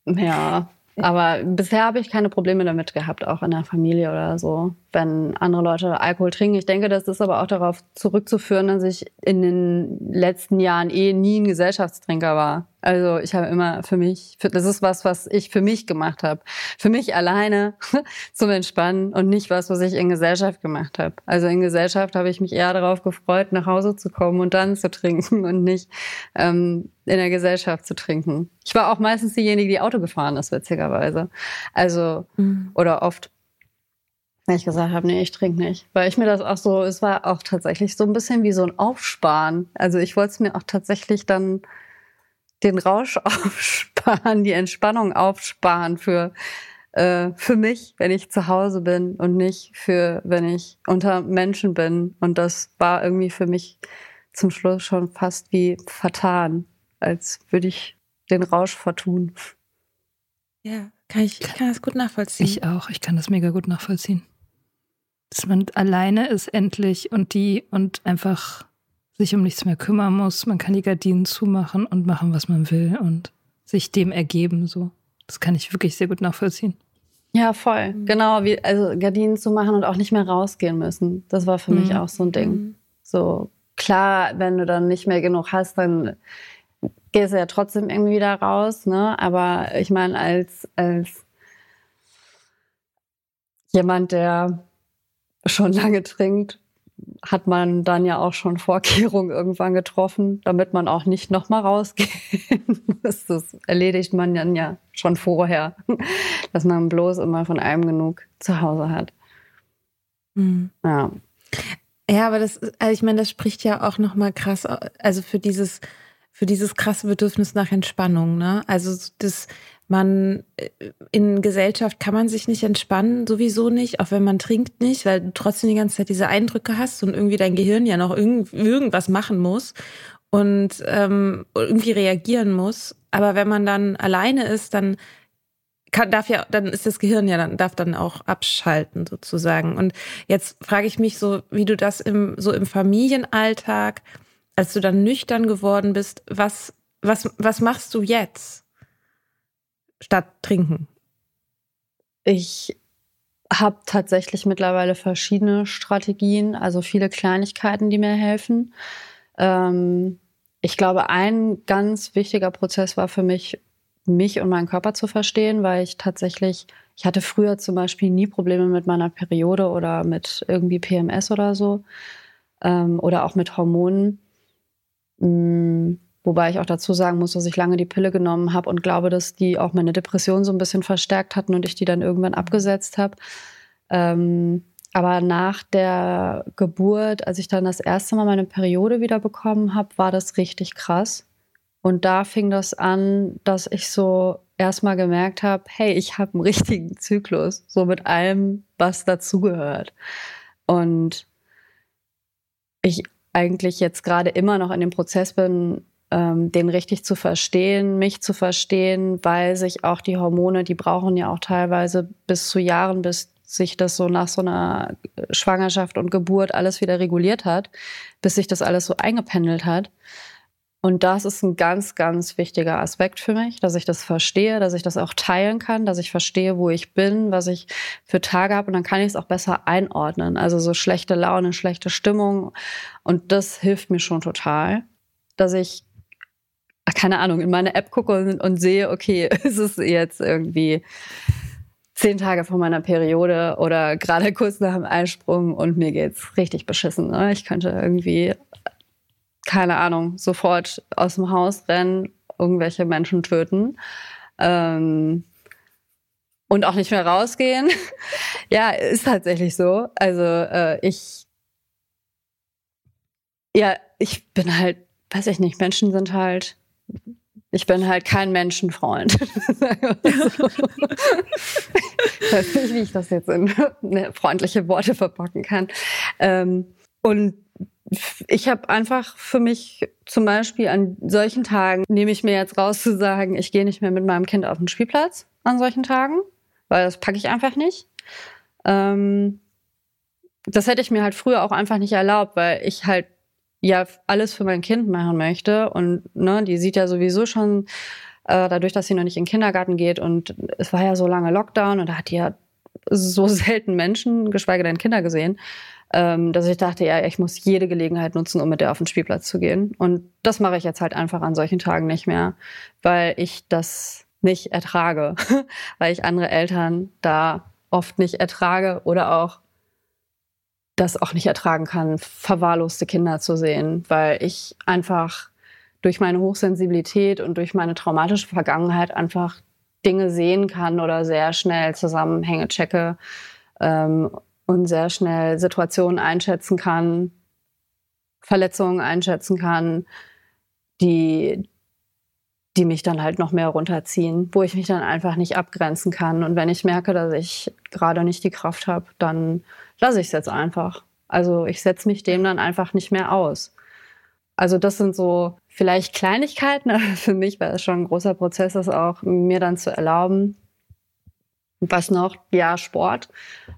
ja, aber bisher habe ich keine Probleme damit gehabt, auch in der Familie oder so, wenn andere Leute Alkohol trinken. Ich denke, das ist aber auch darauf zurückzuführen, dass ich in den letzten Jahren eh nie ein Gesellschaftstrinker war. Also ich habe immer für mich, das ist was, was ich für mich gemacht habe. Für mich alleine zum Entspannen und nicht was, was ich in Gesellschaft gemacht habe. Also in Gesellschaft habe ich mich eher darauf gefreut, nach Hause zu kommen und dann zu trinken und nicht ähm, in der Gesellschaft zu trinken. Ich war auch meistens diejenige, die Auto gefahren ist, witzigerweise. Also, mhm. oder oft. Wenn ich gesagt habe, nee, ich trinke nicht. Weil ich mir das auch so, es war auch tatsächlich so ein bisschen wie so ein Aufsparen. Also ich wollte es mir auch tatsächlich dann den Rausch aufsparen, die Entspannung aufsparen für, äh, für mich, wenn ich zu Hause bin und nicht für, wenn ich unter Menschen bin. Und das war irgendwie für mich zum Schluss schon fast wie vertan, als würde ich den Rausch vertun. Ja, kann ich, ich kann das gut nachvollziehen. Ich auch, ich kann das mega gut nachvollziehen. Dass man alleine ist endlich und die und einfach sich um nichts mehr kümmern muss. Man kann die Gardinen zumachen und machen, was man will und sich dem ergeben. So, das kann ich wirklich sehr gut nachvollziehen. Ja, voll. Mhm. Genau, wie, also Gardinen zu machen und auch nicht mehr rausgehen müssen. Das war für mhm. mich auch so ein Ding. Mhm. So, klar, wenn du dann nicht mehr genug hast, dann gehst du ja trotzdem irgendwie wieder raus, ne? Aber ich meine, als, als jemand, der schon lange trinkt, hat man dann ja auch schon Vorkehrungen irgendwann getroffen, damit man auch nicht nochmal rausgehen muss. Das erledigt man dann ja schon vorher, dass man bloß immer von einem genug zu Hause hat. Mhm. Ja. Ja, aber das, also ich meine, das spricht ja auch nochmal krass, also für dieses, für dieses krasse Bedürfnis nach Entspannung, ne? Also das, man äh, in Gesellschaft kann man sich nicht entspannen, sowieso nicht, auch wenn man trinkt nicht, weil du trotzdem die ganze Zeit diese Eindrücke hast und irgendwie dein Gehirn ja noch irgend, irgendwas machen muss und ähm, irgendwie reagieren muss. Aber wenn man dann alleine ist, dann kann, darf ja, dann ist das Gehirn ja dann, darf dann auch abschalten sozusagen. Und jetzt frage ich mich so, wie du das im, so im Familienalltag, als du dann nüchtern geworden bist, was, was, was machst du jetzt? Statt trinken? Ich habe tatsächlich mittlerweile verschiedene Strategien, also viele Kleinigkeiten, die mir helfen. Ähm, ich glaube, ein ganz wichtiger Prozess war für mich, mich und meinen Körper zu verstehen, weil ich tatsächlich, ich hatte früher zum Beispiel nie Probleme mit meiner Periode oder mit irgendwie PMS oder so ähm, oder auch mit Hormonen. Mm, Wobei ich auch dazu sagen muss, dass ich lange die Pille genommen habe und glaube, dass die auch meine Depression so ein bisschen verstärkt hatten und ich die dann irgendwann abgesetzt habe. Ähm, aber nach der Geburt, als ich dann das erste Mal meine Periode wieder bekommen habe, war das richtig krass. Und da fing das an, dass ich so erstmal gemerkt habe, hey, ich habe einen richtigen Zyklus, so mit allem, was dazugehört. Und ich eigentlich jetzt gerade immer noch in dem Prozess bin, ähm, den richtig zu verstehen, mich zu verstehen, weil sich auch die Hormone, die brauchen ja auch teilweise bis zu Jahren, bis sich das so nach so einer Schwangerschaft und Geburt alles wieder reguliert hat, bis sich das alles so eingependelt hat. Und das ist ein ganz, ganz wichtiger Aspekt für mich, dass ich das verstehe, dass ich das auch teilen kann, dass ich verstehe, wo ich bin, was ich für Tage habe und dann kann ich es auch besser einordnen. Also so schlechte Laune, schlechte Stimmung. Und das hilft mir schon total, dass ich keine Ahnung, in meine App gucke und, und sehe, okay, ist es jetzt irgendwie zehn Tage vor meiner Periode oder gerade kurz nach dem Einsprung und mir geht's richtig beschissen. Ne? Ich könnte irgendwie, keine Ahnung, sofort aus dem Haus rennen, irgendwelche Menschen töten. Ähm, und auch nicht mehr rausgehen. ja, ist tatsächlich so. Also äh, ich, ja, ich bin halt, weiß ich nicht, Menschen sind halt ich bin halt kein Menschenfreund. ich weiß nicht, wie ich das jetzt in freundliche Worte verpacken kann. Ähm, und ich habe einfach für mich zum Beispiel an solchen Tagen nehme ich mir jetzt raus zu sagen, ich gehe nicht mehr mit meinem Kind auf den Spielplatz an solchen Tagen, weil das packe ich einfach nicht. Ähm, das hätte ich mir halt früher auch einfach nicht erlaubt, weil ich halt ja alles für mein Kind machen möchte und ne, die sieht ja sowieso schon äh, dadurch, dass sie noch nicht in den Kindergarten geht und es war ja so lange Lockdown und da hat die ja so selten Menschen, geschweige denn Kinder gesehen, ähm, dass ich dachte, ja, ich muss jede Gelegenheit nutzen, um mit der auf den Spielplatz zu gehen. Und das mache ich jetzt halt einfach an solchen Tagen nicht mehr, weil ich das nicht ertrage, weil ich andere Eltern da oft nicht ertrage oder auch das auch nicht ertragen kann, verwahrloste Kinder zu sehen, weil ich einfach durch meine Hochsensibilität und durch meine traumatische Vergangenheit einfach Dinge sehen kann oder sehr schnell Zusammenhänge checke ähm, und sehr schnell Situationen einschätzen kann, Verletzungen einschätzen kann, die, die mich dann halt noch mehr runterziehen, wo ich mich dann einfach nicht abgrenzen kann. Und wenn ich merke, dass ich gerade nicht die Kraft habe, dann lasse ich es jetzt einfach. Also ich setze mich dem dann einfach nicht mehr aus. Also das sind so vielleicht Kleinigkeiten, aber für mich war es schon ein großer Prozess, das auch mir dann zu erlauben. Was noch? Ja, Sport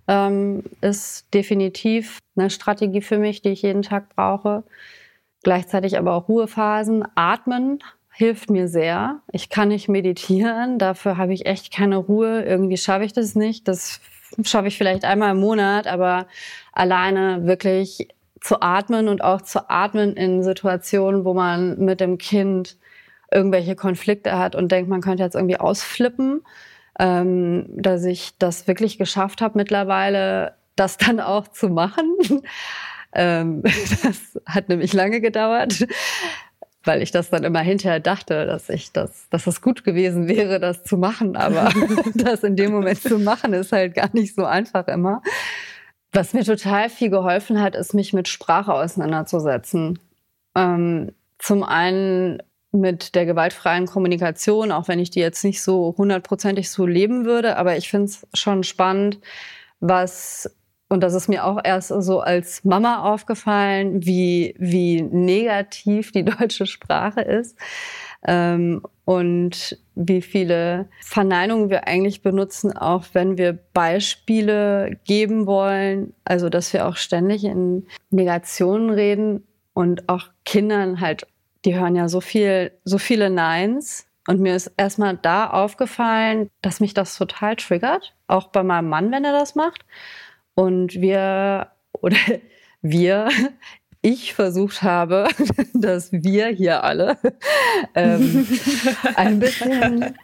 ähm, ist definitiv eine Strategie für mich, die ich jeden Tag brauche. Gleichzeitig aber auch Ruhephasen. Atmen hilft mir sehr. Ich kann nicht meditieren, dafür habe ich echt keine Ruhe. Irgendwie schaffe ich das nicht. Das schaffe ich vielleicht einmal im Monat, aber alleine wirklich zu atmen und auch zu atmen in Situationen, wo man mit dem Kind irgendwelche Konflikte hat und denkt, man könnte jetzt irgendwie ausflippen, ähm, dass ich das wirklich geschafft habe mittlerweile, das dann auch zu machen. ähm, das hat nämlich lange gedauert weil ich das dann immer hinterher dachte, dass ich das, dass es gut gewesen wäre, das zu machen. Aber das in dem Moment zu machen, ist halt gar nicht so einfach immer. Was mir total viel geholfen hat, ist, mich mit Sprache auseinanderzusetzen. Ähm, zum einen mit der gewaltfreien Kommunikation, auch wenn ich die jetzt nicht so hundertprozentig so leben würde, aber ich finde es schon spannend, was und das ist mir auch erst so als Mama aufgefallen, wie, wie negativ die deutsche Sprache ist. Ähm, und wie viele Verneinungen wir eigentlich benutzen, auch wenn wir Beispiele geben wollen. Also, dass wir auch ständig in Negationen reden und auch Kindern halt, die hören ja so viel, so viele Neins. Und mir ist erstmal da aufgefallen, dass mich das total triggert. Auch bei meinem Mann, wenn er das macht. Und wir oder wir, ich versucht habe, dass wir hier alle ähm, ein bisschen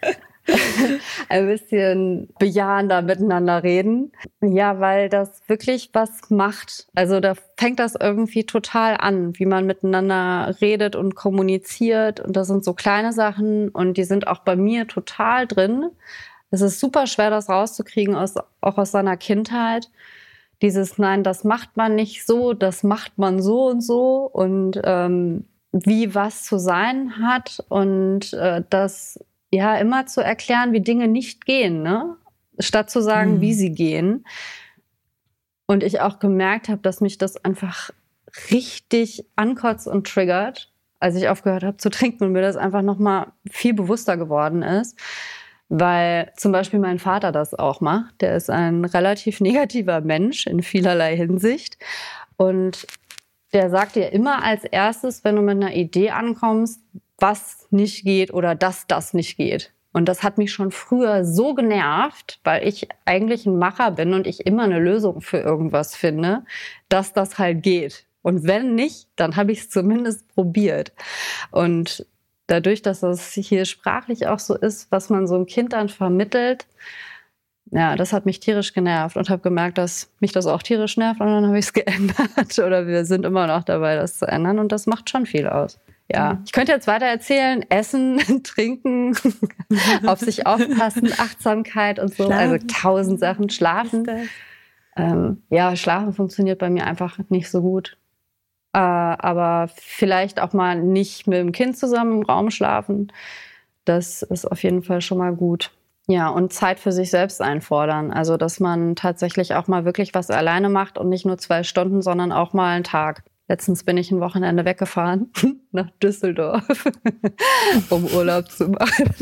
ein bisschen bejahender miteinander reden. Ja, weil das wirklich was macht. Also da fängt das irgendwie total an, wie man miteinander redet und kommuniziert. Und das sind so kleine Sachen und die sind auch bei mir total drin. Es ist super schwer, das rauszukriegen, aus, auch aus seiner Kindheit dieses Nein, das macht man nicht so, das macht man so und so und ähm, wie was zu sein hat und äh, das ja immer zu erklären, wie Dinge nicht gehen, ne? statt zu sagen, mhm. wie sie gehen. Und ich auch gemerkt habe, dass mich das einfach richtig ankotzt und triggert, als ich aufgehört habe zu trinken und mir das einfach noch mal viel bewusster geworden ist weil zum Beispiel mein Vater das auch macht. Der ist ein relativ negativer Mensch in vielerlei Hinsicht. Und der sagt dir immer als erstes, wenn du mit einer Idee ankommst, was nicht geht oder dass das nicht geht. Und das hat mich schon früher so genervt, weil ich eigentlich ein Macher bin und ich immer eine Lösung für irgendwas finde, dass das halt geht. Und wenn nicht, dann habe ich es zumindest probiert. Und dadurch, dass das hier sprachlich auch so ist, was man so einem Kind dann vermittelt, ja, das hat mich tierisch genervt und habe gemerkt, dass mich das auch tierisch nervt und dann habe ich es geändert oder wir sind immer noch dabei, das zu ändern und das macht schon viel aus. Ja, mhm. ich könnte jetzt weiter erzählen, essen, trinken, auf sich aufpassen, Achtsamkeit und so, also schlafen. also tausend Sachen, schlafen. Ähm, ja, schlafen funktioniert bei mir einfach nicht so gut. Äh, aber vielleicht auch mal nicht mit dem Kind zusammen im Raum schlafen. Das ist auf jeden Fall schon mal gut. Ja, und Zeit für sich selbst einfordern. Also, dass man tatsächlich auch mal wirklich was alleine macht und nicht nur zwei Stunden, sondern auch mal einen Tag. Letztens bin ich ein Wochenende weggefahren nach Düsseldorf, um Urlaub zu machen.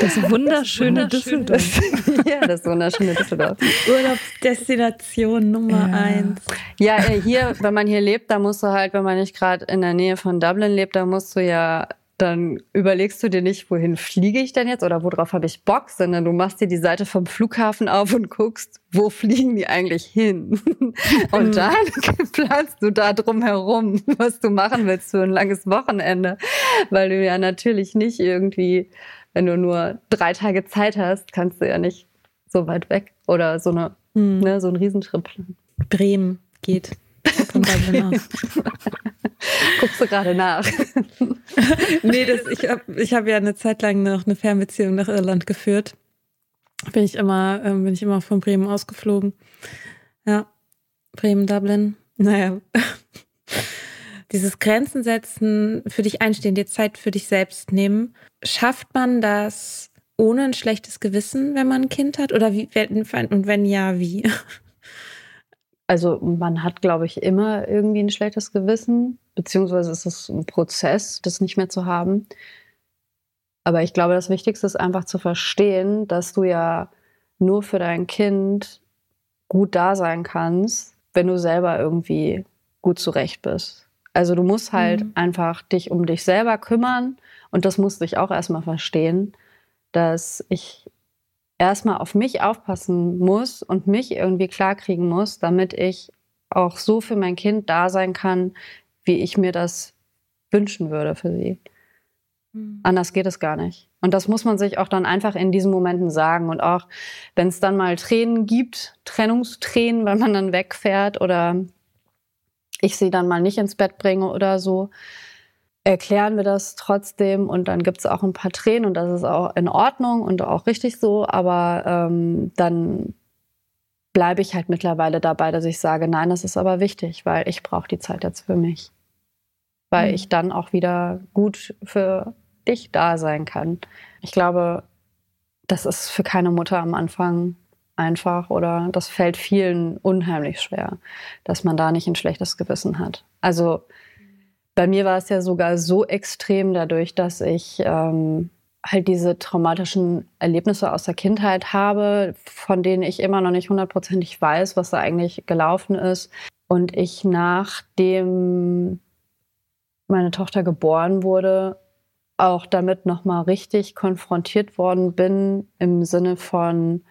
Das wunderschöne Düsseldorf. ja, das wunderschöne Düsseldorf. Urlaubsdestination Nummer ja. eins. Ja, äh, hier, wenn man hier lebt, da musst du halt, wenn man nicht gerade in der Nähe von Dublin lebt, da musst du ja dann überlegst du dir nicht, wohin fliege ich denn jetzt oder worauf habe ich Bock, sondern du machst dir die Seite vom Flughafen auf und guckst, wo fliegen die eigentlich hin? Und mhm. dann planst du da drum herum, was du machen willst für ein langes Wochenende, weil du ja natürlich nicht irgendwie, wenn du nur drei Tage Zeit hast, kannst du ja nicht so weit weg oder so eine, mhm. ne, so einen Riesentrip planen. Bremen geht. Von Guckst du gerade nach? nee, das, ich habe ich hab ja eine Zeit lang noch eine Fernbeziehung nach Irland geführt. Bin ich immer, äh, bin ich immer von Bremen ausgeflogen. Ja, Bremen, Dublin. Naja. Dieses Grenzen setzen, für dich einstehen, dir Zeit für dich selbst nehmen. Schafft man das ohne ein schlechtes Gewissen, wenn man ein Kind hat? Oder wie, und wenn ja, wie? Also man hat, glaube ich, immer irgendwie ein schlechtes Gewissen, beziehungsweise ist es ein Prozess, das nicht mehr zu haben. Aber ich glaube, das Wichtigste ist einfach zu verstehen, dass du ja nur für dein Kind gut da sein kannst, wenn du selber irgendwie gut zurecht bist. Also du musst halt mhm. einfach dich um dich selber kümmern und das musste ich auch erstmal verstehen, dass ich erstmal auf mich aufpassen muss und mich irgendwie klarkriegen muss, damit ich auch so für mein Kind da sein kann, wie ich mir das wünschen würde für sie. Mhm. Anders geht es gar nicht. Und das muss man sich auch dann einfach in diesen Momenten sagen. Und auch wenn es dann mal Tränen gibt, Trennungstränen, weil man dann wegfährt oder ich sie dann mal nicht ins Bett bringe oder so, erklären wir das trotzdem und dann gibt es auch ein paar Tränen und das ist auch in Ordnung und auch richtig so, aber ähm, dann bleibe ich halt mittlerweile dabei, dass ich sage, nein, das ist aber wichtig, weil ich brauche die Zeit jetzt für mich, weil mhm. ich dann auch wieder gut für dich da sein kann. Ich glaube, das ist für keine Mutter am Anfang einfach oder das fällt vielen unheimlich schwer, dass man da nicht ein schlechtes Gewissen hat. Also bei mir war es ja sogar so extrem dadurch, dass ich ähm, halt diese traumatischen Erlebnisse aus der Kindheit habe, von denen ich immer noch nicht hundertprozentig weiß, was da eigentlich gelaufen ist. Und ich nachdem meine Tochter geboren wurde, auch damit nochmal richtig konfrontiert worden bin im Sinne von,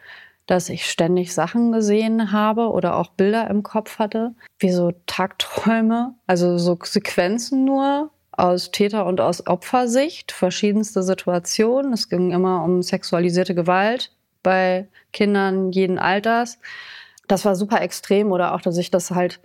dass ich ständig Sachen gesehen habe oder auch Bilder im Kopf hatte, wie so Tagträume, also so Sequenzen nur aus Täter- und aus Opfersicht, verschiedenste Situationen. Es ging immer um sexualisierte Gewalt bei Kindern jeden Alters. Das war super extrem oder auch, dass ich das halt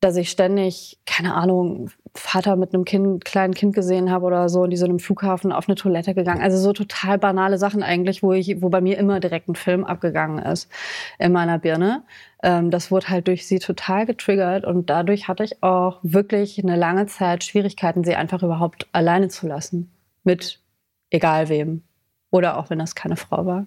dass ich ständig, keine Ahnung, Vater mit einem kind, kleinen Kind gesehen habe oder so und die so einem Flughafen auf eine Toilette gegangen. Also so total banale Sachen eigentlich, wo ich, wo bei mir immer direkt ein Film abgegangen ist in meiner Birne. Ähm, das wurde halt durch sie total getriggert und dadurch hatte ich auch wirklich eine lange Zeit Schwierigkeiten, sie einfach überhaupt alleine zu lassen. Mit egal wem. Oder auch wenn das keine Frau war.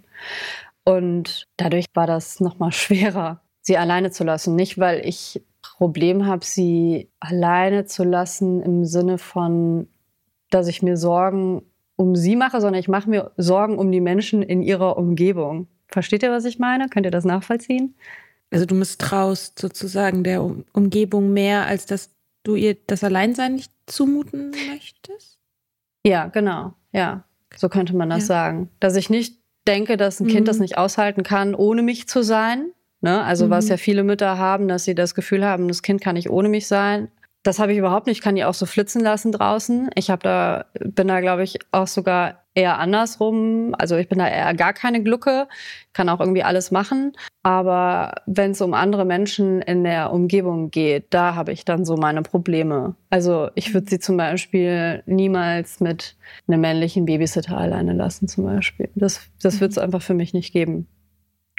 Und dadurch war das nochmal schwerer, sie alleine zu lassen. Nicht, weil ich Problem habe, sie alleine zu lassen im Sinne von, dass ich mir Sorgen um sie mache, sondern ich mache mir Sorgen um die Menschen in ihrer Umgebung. Versteht ihr, was ich meine? Könnt ihr das nachvollziehen? Also du misstraust sozusagen der Umgebung mehr, als dass du ihr das Alleinsein nicht zumuten möchtest? Ja, genau. Ja, so könnte man das ja. sagen. Dass ich nicht denke, dass ein Kind mhm. das nicht aushalten kann, ohne mich zu sein, Ne? Also mhm. was ja viele Mütter haben, dass sie das Gefühl haben, das Kind kann nicht ohne mich sein. Das habe ich überhaupt nicht. Ich kann die auch so flitzen lassen draußen. Ich habe da, bin da, glaube ich, auch sogar eher andersrum. Also ich bin da eher gar keine Glucke, kann auch irgendwie alles machen. Aber wenn es um andere Menschen in der Umgebung geht, da habe ich dann so meine Probleme. Also ich würde sie zum Beispiel niemals mit einem männlichen Babysitter alleine lassen, zum Beispiel. Das, das wird es mhm. einfach für mich nicht geben.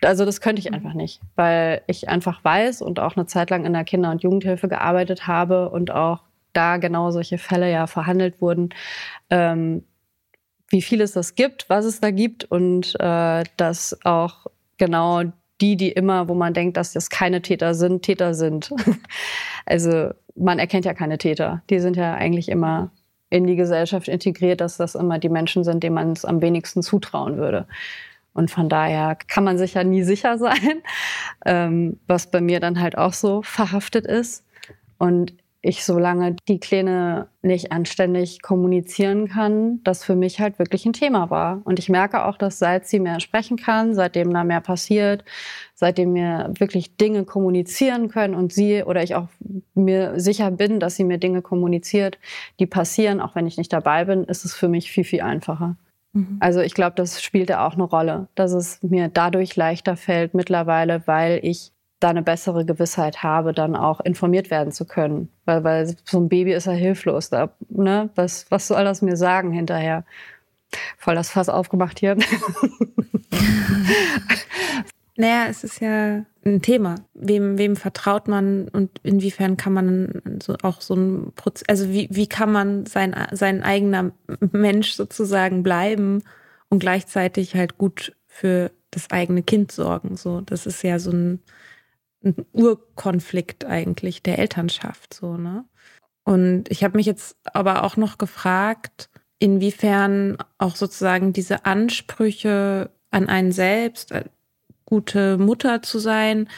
Also das könnte ich mhm. einfach nicht, weil ich einfach weiß und auch eine Zeit lang in der Kinder- und Jugendhilfe gearbeitet habe und auch da genau solche Fälle ja verhandelt wurden, ähm, wie viel es das gibt, was es da gibt und äh, dass auch genau die, die immer, wo man denkt, dass das keine Täter sind, Täter sind. also man erkennt ja keine Täter. Die sind ja eigentlich immer in die Gesellschaft integriert, dass das immer die Menschen sind, denen man es am wenigsten zutrauen würde. Und von daher kann man sich ja nie sicher sein, ähm, was bei mir dann halt auch so verhaftet ist. Und ich, solange die Kleine nicht anständig kommunizieren kann, das für mich halt wirklich ein Thema war. Und ich merke auch, dass seit sie mehr sprechen kann, seitdem da mehr passiert, seitdem wir wirklich Dinge kommunizieren können und sie oder ich auch mir sicher bin, dass sie mir Dinge kommuniziert, die passieren, auch wenn ich nicht dabei bin, ist es für mich viel, viel einfacher. Mhm. Also ich glaube, das spielt ja auch eine Rolle, dass es mir dadurch leichter fällt mittlerweile, weil ich da eine bessere Gewissheit habe, dann auch informiert werden zu können. Weil, weil so ein Baby ist ja hilflos. Da, ne? was, was soll das mir sagen hinterher? Voll das Fass aufgemacht hier. naja, es ist ja ein Thema. Wem, wem vertraut man und inwiefern kann man so auch so ein Prozess, also wie, wie kann man sein, sein eigener Mensch sozusagen bleiben und gleichzeitig halt gut für das eigene Kind sorgen. So, das ist ja so ein, ein Urkonflikt eigentlich der Elternschaft, so, ne? Und ich habe mich jetzt aber auch noch gefragt, inwiefern auch sozusagen diese Ansprüche an einen selbst, gute Mutter zu sein,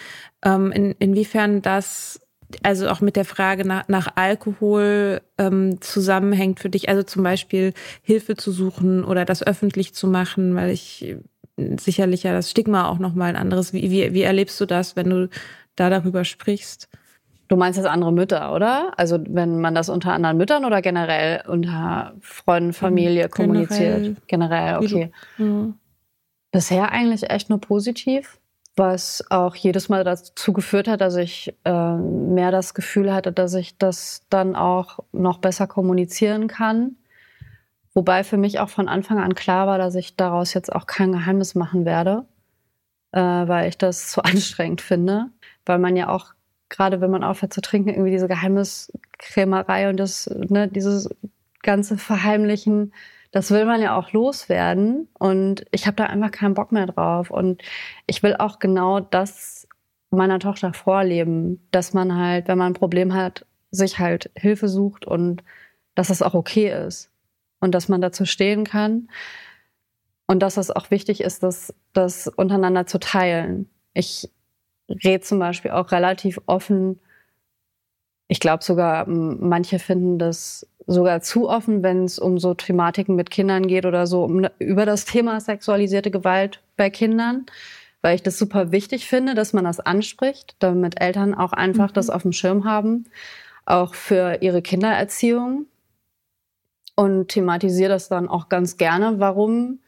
ähm, in, inwiefern das also auch mit der Frage nach, nach Alkohol ähm, zusammenhängt für dich, also zum Beispiel Hilfe zu suchen oder das öffentlich zu machen, weil ich sicherlich ja das Stigma auch nochmal ein anderes. Wie, wie, wie erlebst du das, wenn du da darüber sprichst? Du meinst jetzt andere Mütter, oder? Also wenn man das unter anderen Müttern oder generell unter Freunden, Familie generell, kommuniziert? Generell, okay. Ja. Bisher eigentlich echt nur positiv, was auch jedes Mal dazu geführt hat, dass ich äh, mehr das Gefühl hatte, dass ich das dann auch noch besser kommunizieren kann. Wobei für mich auch von Anfang an klar war, dass ich daraus jetzt auch kein Geheimnis machen werde, äh, weil ich das zu anstrengend finde, weil man ja auch gerade wenn man aufhört zu trinken, irgendwie diese Geheimniskrämerei und das, ne, dieses ganze Verheimlichen, das will man ja auch loswerden. Und ich habe da einfach keinen Bock mehr drauf. Und ich will auch genau das meiner Tochter vorleben, dass man halt, wenn man ein Problem hat, sich halt Hilfe sucht und dass das auch okay ist und dass man dazu stehen kann und dass es auch wichtig ist, das, das untereinander zu teilen. Ich rede zum Beispiel auch relativ offen. Ich glaube sogar, manche finden das sogar zu offen, wenn es um so Thematiken mit Kindern geht oder so, um, über das Thema sexualisierte Gewalt bei Kindern, weil ich das super wichtig finde, dass man das anspricht, damit Eltern auch einfach mhm. das auf dem Schirm haben, auch für ihre Kindererziehung und thematisiere das dann auch ganz gerne, warum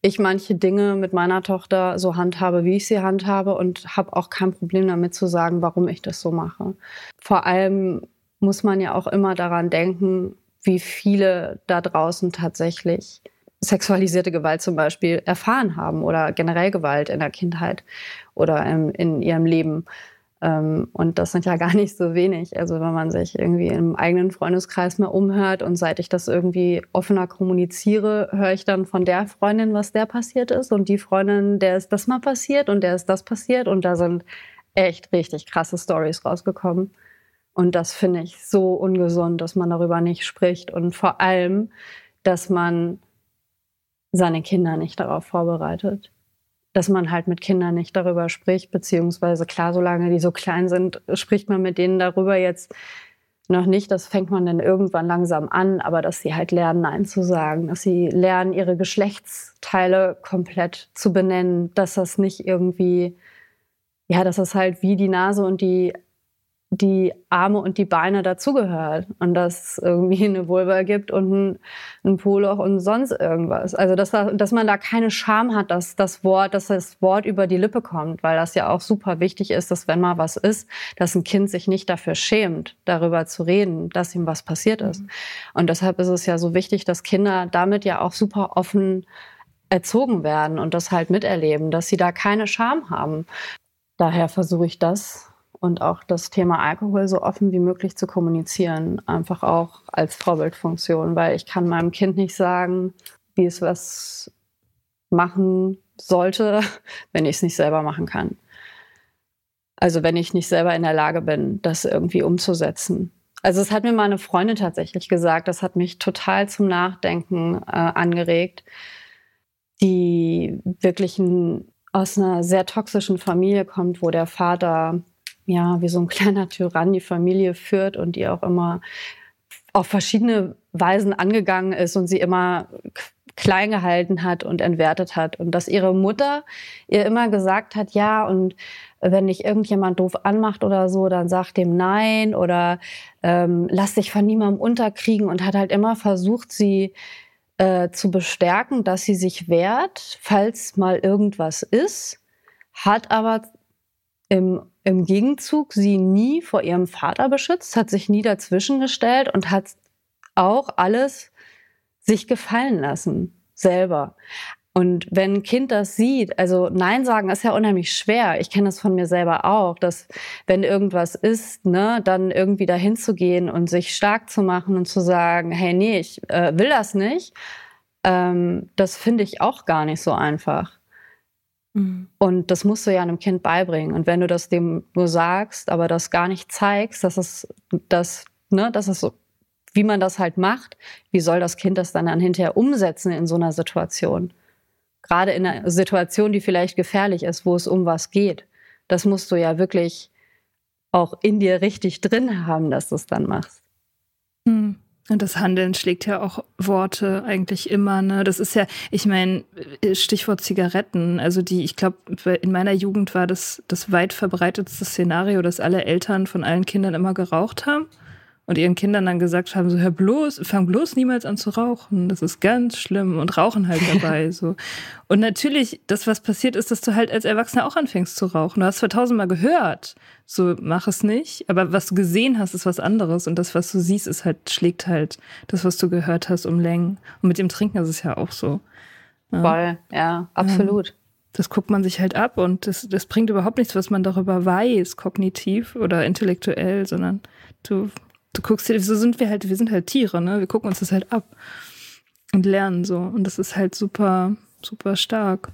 ich manche Dinge mit meiner Tochter so handhabe, wie ich sie handhabe und habe auch kein Problem damit zu sagen, warum ich das so mache. Vor allem muss man ja auch immer daran denken, wie viele da draußen tatsächlich sexualisierte Gewalt zum Beispiel erfahren haben oder generell Gewalt in der Kindheit oder in, in ihrem Leben. Ähm, und das sind ja gar nicht so wenig. Also wenn man sich irgendwie im eigenen Freundeskreis mal umhört und seit ich das irgendwie offener kommuniziere, höre ich dann von der Freundin, was der passiert ist und die Freundin, der ist das mal passiert und der ist das passiert und da sind echt richtig krasse Stories rausgekommen. Und das finde ich so ungesund, dass man darüber nicht spricht und vor allem, dass man seine Kinder nicht darauf vorbereitet dass man halt mit Kindern nicht darüber spricht, beziehungsweise klar, solange die so klein sind, spricht man mit denen darüber jetzt noch nicht. Das fängt man dann irgendwann langsam an, aber dass sie halt lernen, Nein zu sagen, dass sie lernen, ihre Geschlechtsteile komplett zu benennen, dass das nicht irgendwie, ja, dass das halt wie die Nase und die die Arme und die Beine dazugehört und dass es irgendwie eine Vulva gibt und ein, ein Poloch und sonst irgendwas. Also dass, da, dass man da keine Scham hat, dass das Wort, dass das Wort über die Lippe kommt, weil das ja auch super wichtig ist, dass wenn mal was ist, dass ein Kind sich nicht dafür schämt, darüber zu reden, dass ihm was passiert ist. Mhm. Und deshalb ist es ja so wichtig, dass Kinder damit ja auch super offen erzogen werden und das halt miterleben, dass sie da keine Scham haben. Daher versuche ich das und auch das Thema Alkohol so offen wie möglich zu kommunizieren, einfach auch als Vorbildfunktion, weil ich kann meinem Kind nicht sagen, wie es was machen sollte, wenn ich es nicht selber machen kann. Also wenn ich nicht selber in der Lage bin, das irgendwie umzusetzen. Also es hat mir meine Freundin tatsächlich gesagt, das hat mich total zum Nachdenken äh, angeregt, die wirklich ein, aus einer sehr toxischen Familie kommt, wo der Vater ja wie so ein kleiner Tyrann die Familie führt und die auch immer auf verschiedene Weisen angegangen ist und sie immer klein gehalten hat und entwertet hat. Und dass ihre Mutter ihr immer gesagt hat, ja, und wenn dich irgendjemand doof anmacht oder so, dann sag dem Nein oder ähm, lass dich von niemandem unterkriegen und hat halt immer versucht, sie äh, zu bestärken, dass sie sich wehrt, falls mal irgendwas ist, hat aber im, im Gegenzug sie nie vor ihrem Vater beschützt, hat sich nie dazwischen gestellt und hat auch alles sich gefallen lassen, selber. Und wenn ein Kind das sieht, also Nein sagen ist ja unheimlich schwer. Ich kenne das von mir selber auch, dass wenn irgendwas ist, ne, dann irgendwie dahin zu gehen und sich stark zu machen und zu sagen, hey, nee, ich äh, will das nicht, ähm, das finde ich auch gar nicht so einfach. Mhm. Und das musst du ja einem Kind beibringen. Und wenn du das dem nur sagst, aber das gar nicht zeigst, dass es das, ne, dass es so wie man das halt macht, wie soll das Kind das dann, dann hinterher umsetzen in so einer Situation? Gerade in einer Situation, die vielleicht gefährlich ist, wo es um was geht. Das musst du ja wirklich auch in dir richtig drin haben, dass du es dann machst. Hm. Und das Handeln schlägt ja auch Worte eigentlich immer, ne? Das ist ja, ich meine, Stichwort Zigaretten, also die, ich glaube, in meiner Jugend war das das weit verbreitetste Szenario, dass alle Eltern von allen Kindern immer geraucht haben und ihren Kindern dann gesagt haben, so hör bloß, fang bloß niemals an zu rauchen. Das ist ganz schlimm und rauchen halt dabei. so. Und natürlich, das, was passiert ist, dass du halt als Erwachsener auch anfängst zu rauchen. Du hast zwar tausendmal gehört, so mach es nicht, aber was du gesehen hast, ist was anderes. Und das, was du siehst, ist halt, schlägt halt das, was du gehört hast, um Längen. Und mit dem Trinken ist es ja auch so. Ja. Voll, ja, absolut. das guckt man sich halt ab und das, das bringt überhaupt nichts, was man darüber weiß, kognitiv oder intellektuell, sondern du du guckst dir, so sind wir halt, wir sind halt Tiere, ne? Wir gucken uns das halt ab und lernen so. Und das ist halt super, super stark.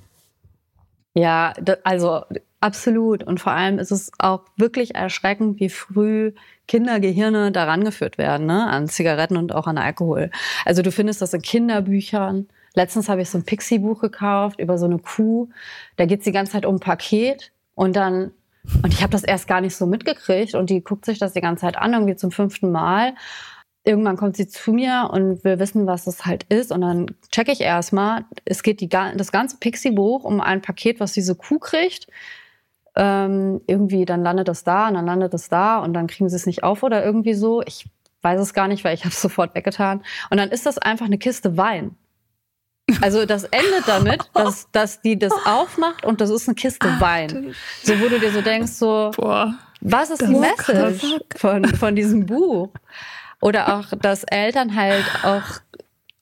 Ja, also absolut. Und vor allem ist es auch wirklich erschreckend, wie früh Kindergehirne daran geführt werden, ne? An Zigaretten und auch an Alkohol. Also du findest das in Kinderbüchern. Letztens habe ich so ein Pixie-Buch gekauft über so eine Kuh. Da geht es die ganze Zeit um ein Paket und dann und ich habe das erst gar nicht so mitgekriegt und die guckt sich das die ganze Zeit an, irgendwie zum fünften Mal. Irgendwann kommt sie zu mir und will wissen, was das halt ist. Und dann checke ich erstmal, es geht die, das ganze Pixie-Buch um ein Paket, was diese Kuh kriegt. Ähm, irgendwie, dann landet das da und dann landet das da und dann kriegen sie es nicht auf oder irgendwie so. Ich weiß es gar nicht, weil ich habe es sofort weggetan. Und dann ist das einfach eine Kiste Wein. Also das endet damit, dass, dass die das aufmacht und das ist eine Kiste Wein. So wo du dir so denkst, so, Boah, was ist die Message von, von diesem Buch? Oder auch, dass Eltern halt auch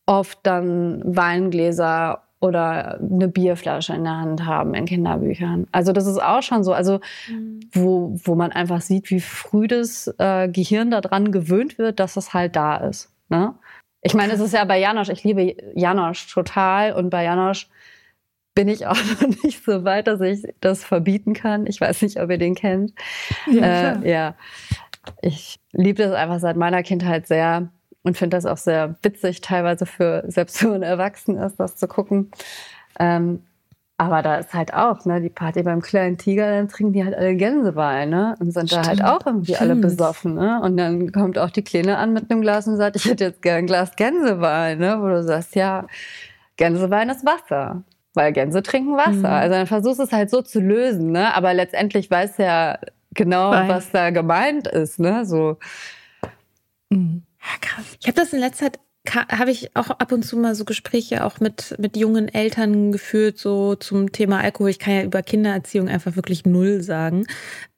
oft dann Weingläser oder eine Bierflasche in der Hand haben in Kinderbüchern. Also das ist auch schon so, also mhm. wo, wo man einfach sieht, wie früh das äh, Gehirn daran gewöhnt wird, dass es halt da ist. Ne? Ich meine, es ist ja bei Janosch, ich liebe Janosch total und bei Janosch bin ich auch noch nicht so weit, dass ich das verbieten kann. Ich weiß nicht, ob ihr den kennt. Ja, äh, ja. ich liebe das einfach seit meiner Kindheit sehr und finde das auch sehr witzig, teilweise für selbst für einen Erwachsenen ist, das zu gucken. Ähm, aber da ist halt auch, ne, die Party beim kleinen Tiger, dann trinken die halt alle Gänsewein, ne? Und sind Stimmt. da halt auch irgendwie Stimmt. alle besoffen, ne? Und dann kommt auch die Kleine an mit einem Glas und sagt, ich hätte jetzt gern ein Glas Gänsewein, ne? Wo du sagst, ja, Gänsewein ist Wasser. Weil Gänse trinken Wasser. Mhm. Also dann versuchst du es halt so zu lösen, ne? Aber letztendlich weiß ja genau, Wein. was da gemeint ist, ne? So. Mhm. Ja, krass. Ich habe das in letzter Zeit habe ich auch ab und zu mal so Gespräche auch mit, mit jungen Eltern geführt, so zum Thema Alkohol. Ich kann ja über Kindererziehung einfach wirklich null sagen.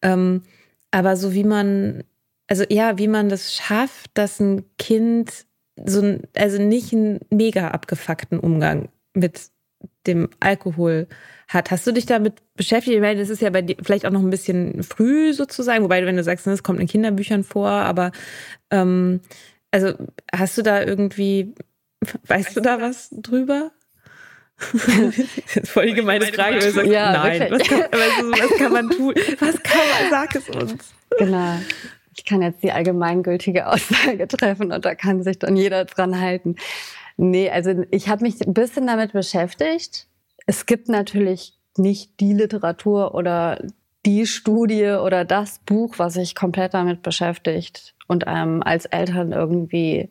Ähm, aber so wie man, also ja, wie man das schafft, dass ein Kind so ein, also nicht einen mega abgefuckten Umgang mit dem Alkohol hat. Hast du dich damit beschäftigt? Ich meine, das ist ja bei dir vielleicht auch noch ein bisschen früh sozusagen, wobei, wenn du sagst, es kommt in Kinderbüchern vor, aber ähm, also hast du da irgendwie, weißt du da was drüber? das ist voll die gemeine Frage. Sagt, ja, nein, was kann, was, was kann, man tun? Was kann man, sag es uns. Genau. ich kann jetzt die allgemeingültige Aussage treffen und da kann sich dann jeder dran halten. Nee, also ich habe mich ein bisschen damit beschäftigt. Es gibt natürlich nicht die Literatur oder die Studie oder das Buch, was sich komplett damit beschäftigt und einem als Eltern irgendwie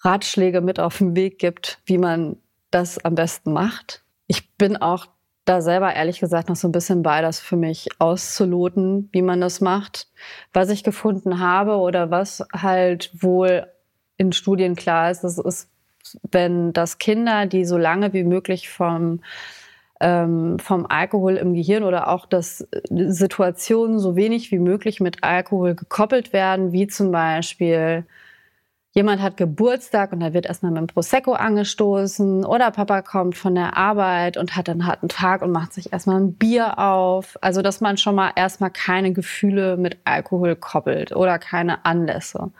Ratschläge mit auf den Weg gibt, wie man das am besten macht. Ich bin auch da selber ehrlich gesagt noch so ein bisschen bei, das für mich auszuloten, wie man das macht. Was ich gefunden habe oder was halt wohl in Studien klar ist, das ist, wenn das Kinder, die so lange wie möglich vom ähm, vom Alkohol im Gehirn oder auch, dass Situationen so wenig wie möglich mit Alkohol gekoppelt werden, wie zum Beispiel jemand hat Geburtstag und da wird erstmal mit dem Prosecco angestoßen oder Papa kommt von der Arbeit und hat einen harten Tag und macht sich erstmal ein Bier auf. Also, dass man schon mal erstmal keine Gefühle mit Alkohol koppelt oder keine Anlässe.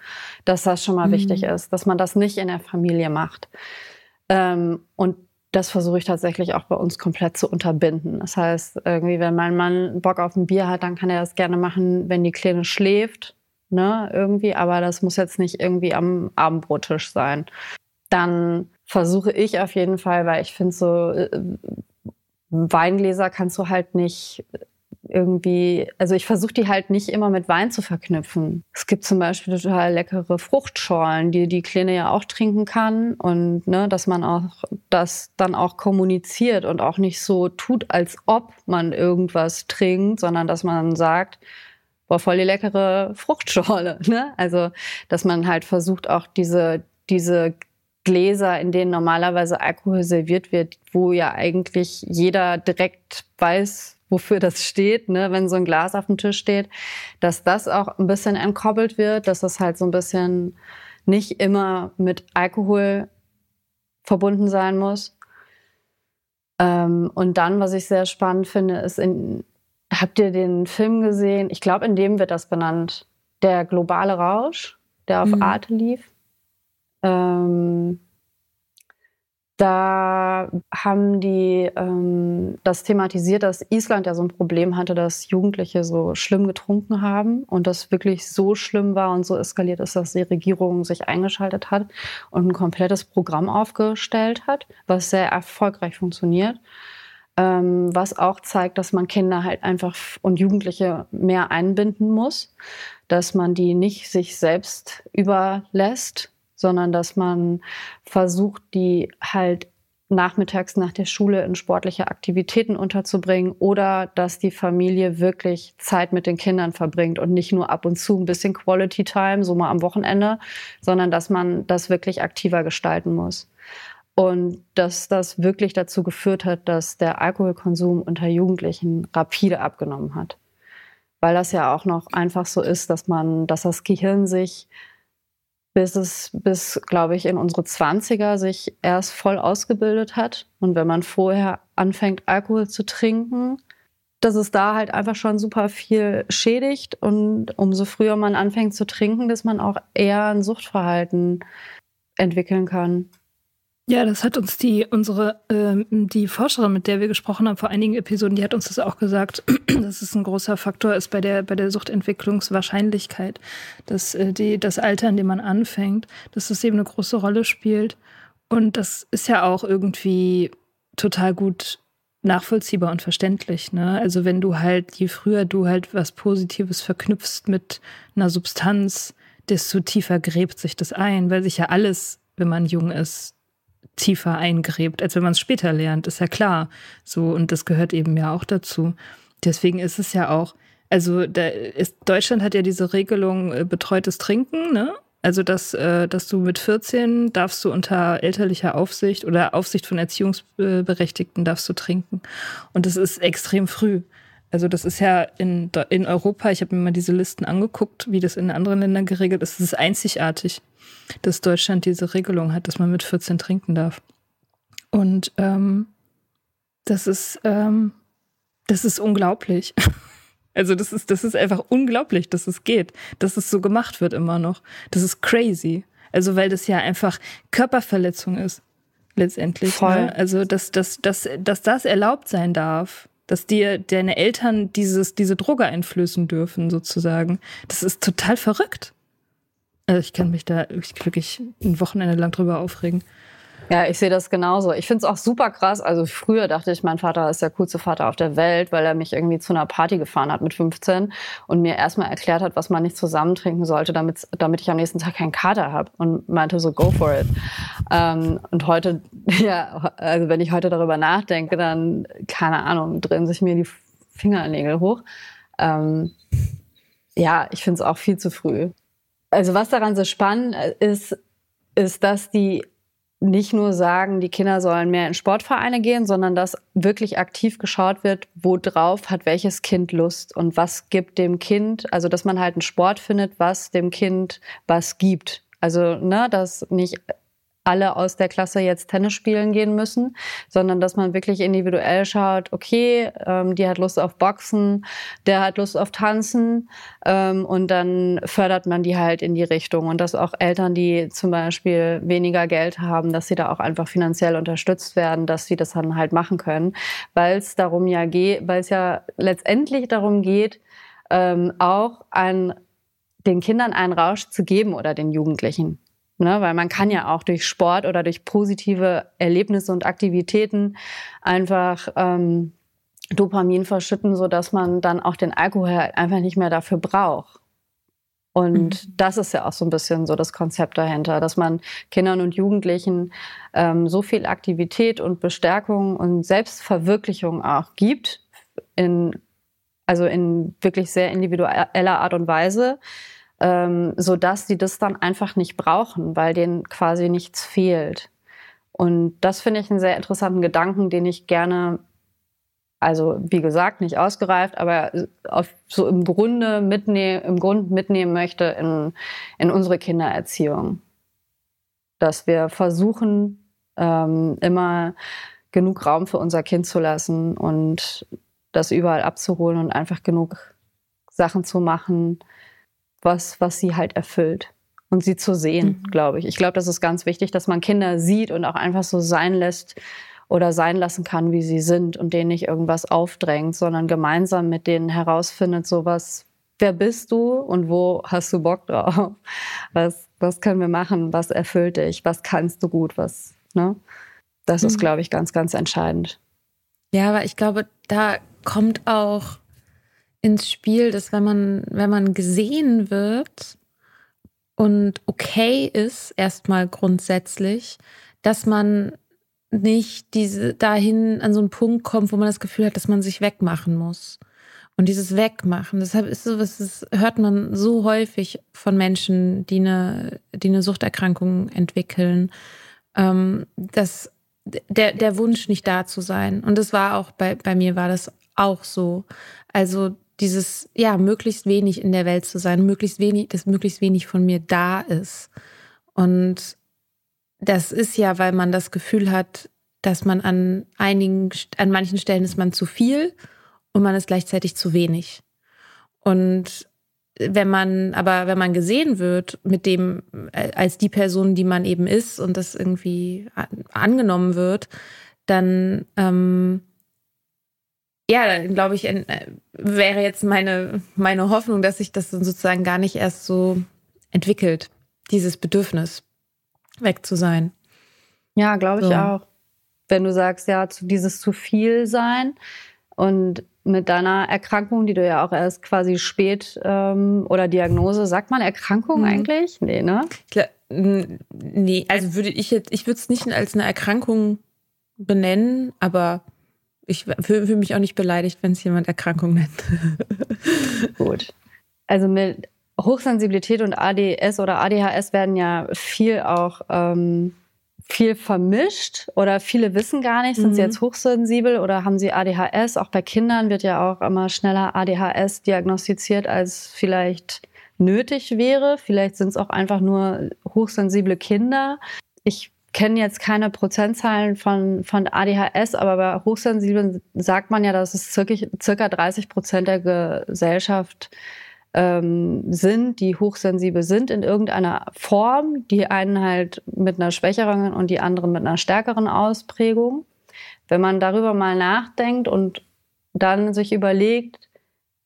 Dass das schon mal mhm. wichtig ist, dass man das nicht in der Familie macht. Ähm, und das versuche ich tatsächlich auch bei uns komplett zu unterbinden. Das heißt, irgendwie, wenn mein Mann Bock auf ein Bier hat, dann kann er das gerne machen, wenn die Kleine schläft, ne, irgendwie, aber das muss jetzt nicht irgendwie am Abendbrottisch sein. Dann versuche ich auf jeden Fall, weil ich finde so, äh, Weingläser kannst du halt nicht irgendwie, also ich versuche die halt nicht immer mit Wein zu verknüpfen. Es gibt zum Beispiel total leckere Fruchtschorlen, die die Kleine ja auch trinken kann und ne, dass man auch das dann auch kommuniziert und auch nicht so tut, als ob man irgendwas trinkt, sondern dass man sagt, boah, voll die leckere Fruchtschorle. Ne? Also, dass man halt versucht, auch diese, diese Gläser, in denen normalerweise Alkohol serviert wird, wo ja eigentlich jeder direkt weiß, wofür das steht, ne, wenn so ein Glas auf dem Tisch steht, dass das auch ein bisschen entkoppelt wird, dass das halt so ein bisschen nicht immer mit Alkohol verbunden sein muss. Ähm, und dann, was ich sehr spannend finde, ist, in, habt ihr den Film gesehen? Ich glaube, in dem wird das benannt. Der globale Rausch, der auf mhm. Arte lief. Ähm, da haben die ähm, das thematisiert, dass Island ja so ein Problem hatte, dass Jugendliche so schlimm getrunken haben und das wirklich so schlimm war und so eskaliert ist, dass die Regierung sich eingeschaltet hat und ein komplettes Programm aufgestellt hat, was sehr erfolgreich funktioniert. Ähm, was auch zeigt, dass man Kinder halt einfach und Jugendliche mehr einbinden muss, dass man die nicht sich selbst überlässt, sondern dass man versucht, die halt nachmittags nach der Schule in sportliche Aktivitäten unterzubringen oder dass die Familie wirklich Zeit mit den Kindern verbringt und nicht nur ab und zu ein bisschen Quality Time, so mal am Wochenende, sondern dass man das wirklich aktiver gestalten muss. Und dass das wirklich dazu geführt hat, dass der Alkoholkonsum unter Jugendlichen rapide abgenommen hat. Weil das ja auch noch einfach so ist, dass man, dass das Gehirn sich bis es bis, glaube ich, in unsere 20er sich erst voll ausgebildet hat. Und wenn man vorher anfängt, Alkohol zu trinken, dass es da halt einfach schon super viel schädigt. Und umso früher man anfängt zu trinken, dass man auch eher ein Suchtverhalten entwickeln kann. Ja, das hat uns die unsere äh, die Forscherin, mit der wir gesprochen haben vor einigen Episoden, die hat uns das auch gesagt, dass es ein großer Faktor ist bei der bei der Suchtentwicklungswahrscheinlichkeit, dass äh, die das Alter, in dem man anfängt, dass das eben eine große Rolle spielt und das ist ja auch irgendwie total gut nachvollziehbar und verständlich, ne? Also wenn du halt je früher du halt was Positives verknüpfst mit einer Substanz, desto tiefer gräbt sich das ein, weil sich ja alles, wenn man jung ist, tiefer eingräbt, als wenn man es später lernt, ist ja klar. So, und das gehört eben ja auch dazu. Deswegen ist es ja auch, also ist, Deutschland hat ja diese Regelung äh, betreutes Trinken, ne? Also, dass, äh, dass du mit 14 darfst du unter elterlicher Aufsicht oder Aufsicht von Erziehungsberechtigten darfst du trinken. Und das ist extrem früh. Also das ist ja in, in Europa, ich habe mir mal diese Listen angeguckt, wie das in anderen Ländern geregelt ist. Das ist einzigartig dass Deutschland diese Regelung hat, dass man mit 14 trinken darf. Und ähm, das ist, ähm, das ist unglaublich. Also das ist, das ist einfach unglaublich, dass es geht, dass es so gemacht wird immer noch. Das ist crazy. Also weil das ja einfach Körperverletzung ist, letztendlich. Ne? Voll. Ne? Also dass, dass, dass, dass das erlaubt sein darf, dass dir deine Eltern dieses, diese Droge einflößen dürfen, sozusagen. Das ist total verrückt. Also ich kann mich da wirklich ein Wochenende lang drüber aufregen. Ja, ich sehe das genauso. Ich finde es auch super krass. Also früher dachte ich, mein Vater ist der coolste Vater auf der Welt, weil er mich irgendwie zu einer Party gefahren hat mit 15 und mir erstmal erklärt hat, was man nicht zusammen trinken sollte, damit, damit ich am nächsten Tag keinen Kater habe und meinte so, go for it. Ähm, und heute, ja, also wenn ich heute darüber nachdenke, dann, keine Ahnung, drehen sich mir die Fingernägel hoch. Ähm, ja, ich finde es auch viel zu früh. Also was daran so spannend ist, ist, dass die nicht nur sagen, die Kinder sollen mehr in Sportvereine gehen, sondern dass wirklich aktiv geschaut wird, worauf hat welches Kind Lust und was gibt dem Kind, also dass man halt einen Sport findet, was dem Kind was gibt. Also, ne, dass nicht alle aus der Klasse jetzt Tennis spielen gehen müssen, sondern dass man wirklich individuell schaut, okay, ähm, die hat Lust auf Boxen, der hat Lust auf Tanzen ähm, und dann fördert man die halt in die Richtung und dass auch Eltern, die zum Beispiel weniger Geld haben, dass sie da auch einfach finanziell unterstützt werden, dass sie das dann halt machen können, weil es darum ja geht, weil es ja letztendlich darum geht, ähm, auch ein, den Kindern einen Rausch zu geben oder den Jugendlichen. Ne, weil man kann ja auch durch Sport oder durch positive Erlebnisse und Aktivitäten einfach ähm, Dopamin verschütten, so dass man dann auch den Alkohol halt einfach nicht mehr dafür braucht. Und mhm. das ist ja auch so ein bisschen so das Konzept dahinter, dass man Kindern und Jugendlichen ähm, so viel Aktivität und Bestärkung und Selbstverwirklichung auch gibt, in, also in wirklich sehr individueller Art und Weise, ähm, so dass sie das dann einfach nicht brauchen, weil denen quasi nichts fehlt. Und das finde ich einen sehr interessanten Gedanken, den ich gerne, also wie gesagt, nicht ausgereift, aber auf, so im Grunde mitnehmen, im Grund mitnehmen möchte in, in unsere Kindererziehung. Dass wir versuchen, ähm, immer genug Raum für unser Kind zu lassen und das überall abzuholen und einfach genug Sachen zu machen, was, was sie halt erfüllt und sie zu sehen, mhm. glaube ich. Ich glaube, das ist ganz wichtig, dass man Kinder sieht und auch einfach so sein lässt oder sein lassen kann, wie sie sind und denen nicht irgendwas aufdrängt, sondern gemeinsam mit denen herausfindet, so was, wer bist du und wo hast du Bock drauf? Was, was können wir machen? Was erfüllt dich? Was kannst du gut? Was, ne? Das mhm. ist, glaube ich, ganz, ganz entscheidend. Ja, aber ich glaube, da kommt auch ins Spiel, dass wenn man, wenn man gesehen wird und okay ist, erstmal grundsätzlich, dass man nicht diese dahin an so einen Punkt kommt, wo man das Gefühl hat, dass man sich wegmachen muss. Und dieses Wegmachen, deshalb ist so, das hört man so häufig von Menschen, die eine, die eine Suchterkrankung entwickeln, ähm, dass der, der Wunsch nicht da zu sein. Und das war auch bei, bei mir war das auch so. Also dieses, ja, möglichst wenig in der Welt zu sein, möglichst wenig, dass möglichst wenig von mir da ist. Und das ist ja, weil man das Gefühl hat, dass man an einigen, an manchen Stellen ist man zu viel und man ist gleichzeitig zu wenig. Und wenn man, aber wenn man gesehen wird mit dem, äh, als die Person, die man eben ist und das irgendwie angenommen wird, dann ähm, ja, glaube ich, äh, wäre jetzt meine, meine Hoffnung, dass sich das dann sozusagen gar nicht erst so entwickelt, dieses Bedürfnis, weg zu sein. Ja, glaube ich so. auch. Wenn du sagst, ja, zu dieses zu viel sein und mit deiner Erkrankung, die du ja auch erst quasi spät ähm, oder Diagnose, sagt man Erkrankung mhm. eigentlich? Nee, ne? Glaub, nee, also würde ich jetzt, ich würde es nicht als eine Erkrankung benennen, aber ich fühle mich auch nicht beleidigt, wenn es jemand Erkrankung nennt. Gut. Also mit Hochsensibilität und ADS oder ADHS werden ja viel auch ähm, viel vermischt oder viele wissen gar nicht, sind mhm. sie jetzt hochsensibel oder haben sie ADHS? Auch bei Kindern wird ja auch immer schneller ADHS diagnostiziert, als vielleicht nötig wäre. Vielleicht sind es auch einfach nur hochsensible Kinder. Ich kenne jetzt keine Prozentzahlen von, von ADHS, aber bei Hochsensiblen sagt man ja, dass es circa, circa 30 Prozent der Gesellschaft ähm, sind, die hochsensibel sind in irgendeiner Form, die einen halt mit einer schwächeren und die anderen mit einer stärkeren Ausprägung. Wenn man darüber mal nachdenkt und dann sich überlegt,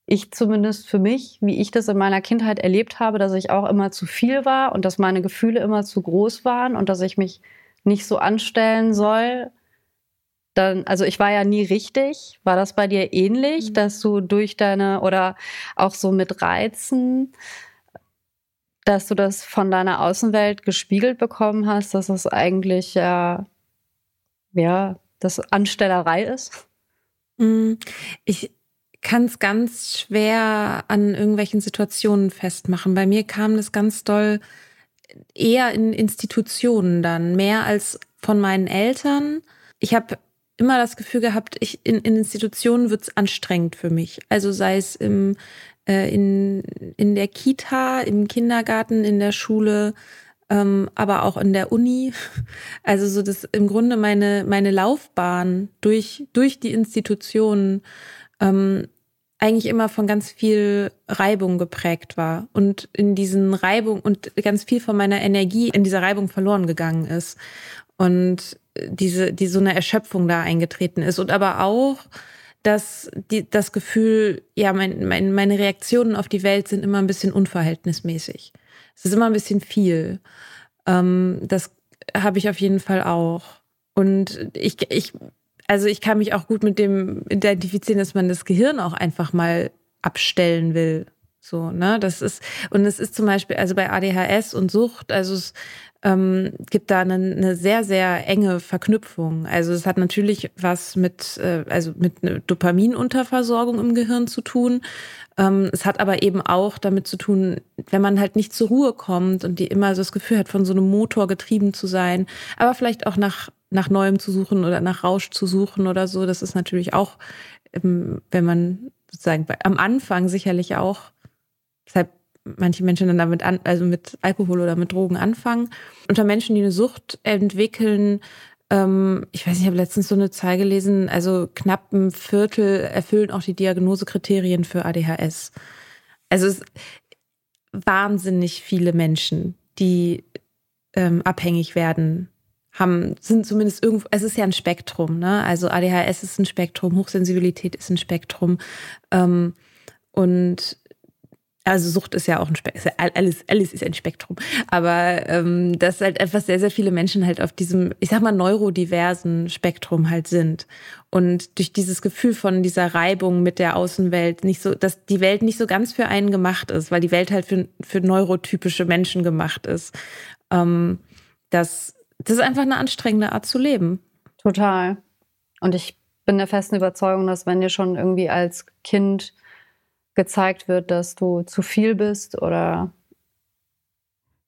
ich zumindest für mich, wie ich das in meiner Kindheit erlebt habe, dass ich auch immer zu viel war und dass meine Gefühle immer zu groß waren und dass ich mich nicht so anstellen soll. Dann, also ich war ja nie richtig. War das bei dir ähnlich, mhm. dass du durch deine oder auch so mit Reizen, dass du das von deiner Außenwelt gespiegelt bekommen hast, dass es eigentlich ja, ja, das Anstellerei ist? Mhm. Ich, kann es ganz schwer an irgendwelchen Situationen festmachen. Bei mir kam das ganz doll eher in Institutionen dann, mehr als von meinen Eltern. Ich habe immer das Gefühl gehabt, ich, in, in Institutionen wird es anstrengend für mich. Also sei es im, äh, in, in der Kita, im Kindergarten, in der Schule, ähm, aber auch in der Uni. Also so das im Grunde meine, meine Laufbahn durch, durch die Institutionen ähm, eigentlich immer von ganz viel Reibung geprägt war und in diesen Reibung und ganz viel von meiner Energie in dieser Reibung verloren gegangen ist und diese, die so eine Erschöpfung da eingetreten ist und aber auch, dass die, das Gefühl, ja, mein, mein, meine Reaktionen auf die Welt sind immer ein bisschen unverhältnismäßig. Es ist immer ein bisschen viel. Ähm, das habe ich auf jeden Fall auch. Und ich, ich also ich kann mich auch gut mit dem identifizieren, dass man das Gehirn auch einfach mal abstellen will. So, ne? Das ist, und es ist zum Beispiel, also bei ADHS und Sucht, also es ähm, gibt da eine, eine sehr, sehr enge Verknüpfung. Also es hat natürlich was mit, äh, also mit einer Dopaminunterversorgung im Gehirn zu tun. Ähm, es hat aber eben auch damit zu tun, wenn man halt nicht zur Ruhe kommt und die immer so das Gefühl hat, von so einem Motor getrieben zu sein, aber vielleicht auch nach nach Neuem zu suchen oder nach Rausch zu suchen oder so. Das ist natürlich auch, ähm, wenn man sozusagen am Anfang sicherlich auch, deshalb manche Menschen dann damit an, also mit Alkohol oder mit Drogen anfangen. Unter Menschen, die eine Sucht entwickeln, ähm, ich weiß nicht, ich habe letztens so eine Zahl gelesen, also knapp ein Viertel erfüllen auch die Diagnosekriterien für ADHS. Also es wahnsinnig viele Menschen, die ähm, abhängig werden haben, sind zumindest irgendwo, es ist ja ein Spektrum, ne? Also ADHS ist ein Spektrum, Hochsensibilität ist ein Spektrum. Ähm, und also Sucht ist ja auch ein Spektrum, alles, alles ist ein Spektrum. Aber ähm, dass halt einfach sehr, sehr viele Menschen halt auf diesem, ich sag mal, neurodiversen Spektrum halt sind. Und durch dieses Gefühl von dieser Reibung mit der Außenwelt nicht so, dass die Welt nicht so ganz für einen gemacht ist, weil die Welt halt für, für neurotypische Menschen gemacht ist. Ähm, dass das ist einfach eine anstrengende Art zu leben. Total. Und ich bin der festen Überzeugung, dass wenn dir schon irgendwie als Kind gezeigt wird, dass du zu viel bist oder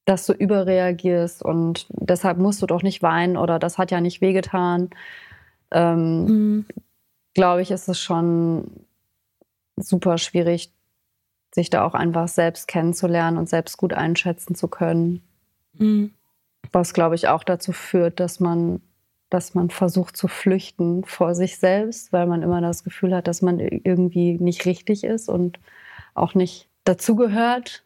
dass du überreagierst und deshalb musst du doch nicht weinen oder das hat ja nicht wehgetan, ähm, mhm. glaube ich, ist es schon super schwierig, sich da auch einfach selbst kennenzulernen und selbst gut einschätzen zu können. Mhm. Was, glaube ich, auch dazu führt, dass man, dass man versucht zu flüchten vor sich selbst, weil man immer das Gefühl hat, dass man irgendwie nicht richtig ist und auch nicht dazugehört.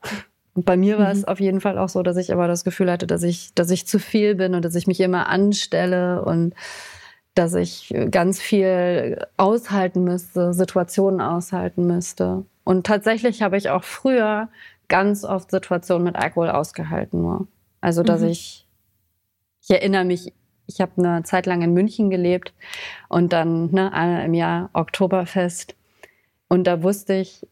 Und bei mir war mhm. es auf jeden Fall auch so, dass ich aber das Gefühl hatte, dass ich, dass ich zu viel bin und dass ich mich immer anstelle und dass ich ganz viel aushalten müsste, Situationen aushalten müsste. Und tatsächlich habe ich auch früher ganz oft Situationen mit Alkohol ausgehalten nur. Also, dass mhm. ich ich erinnere mich, ich habe eine Zeit lang in München gelebt und dann ne, im Jahr Oktoberfest. Und da wusste ich,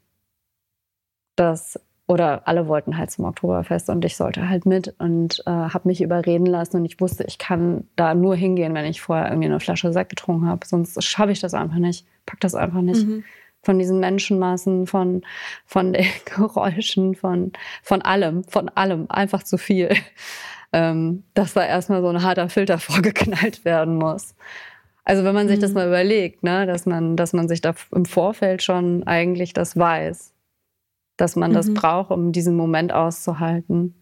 dass, oder alle wollten halt zum Oktoberfest und ich sollte halt mit und äh, habe mich überreden lassen. Und ich wusste, ich kann da nur hingehen, wenn ich vorher irgendwie eine Flasche Sekt getrunken habe. Sonst schaffe ich das einfach nicht, pack das einfach nicht. Mhm von diesen Menschenmassen, von, von den Geräuschen, von, von allem, von allem, einfach zu viel ähm, dass da erstmal so ein harter Filter vorgeknallt werden muss. Also wenn man sich mhm. das mal überlegt, ne, dass man, dass man sich da im Vorfeld schon eigentlich das weiß, dass man mhm. das braucht, um diesen Moment auszuhalten.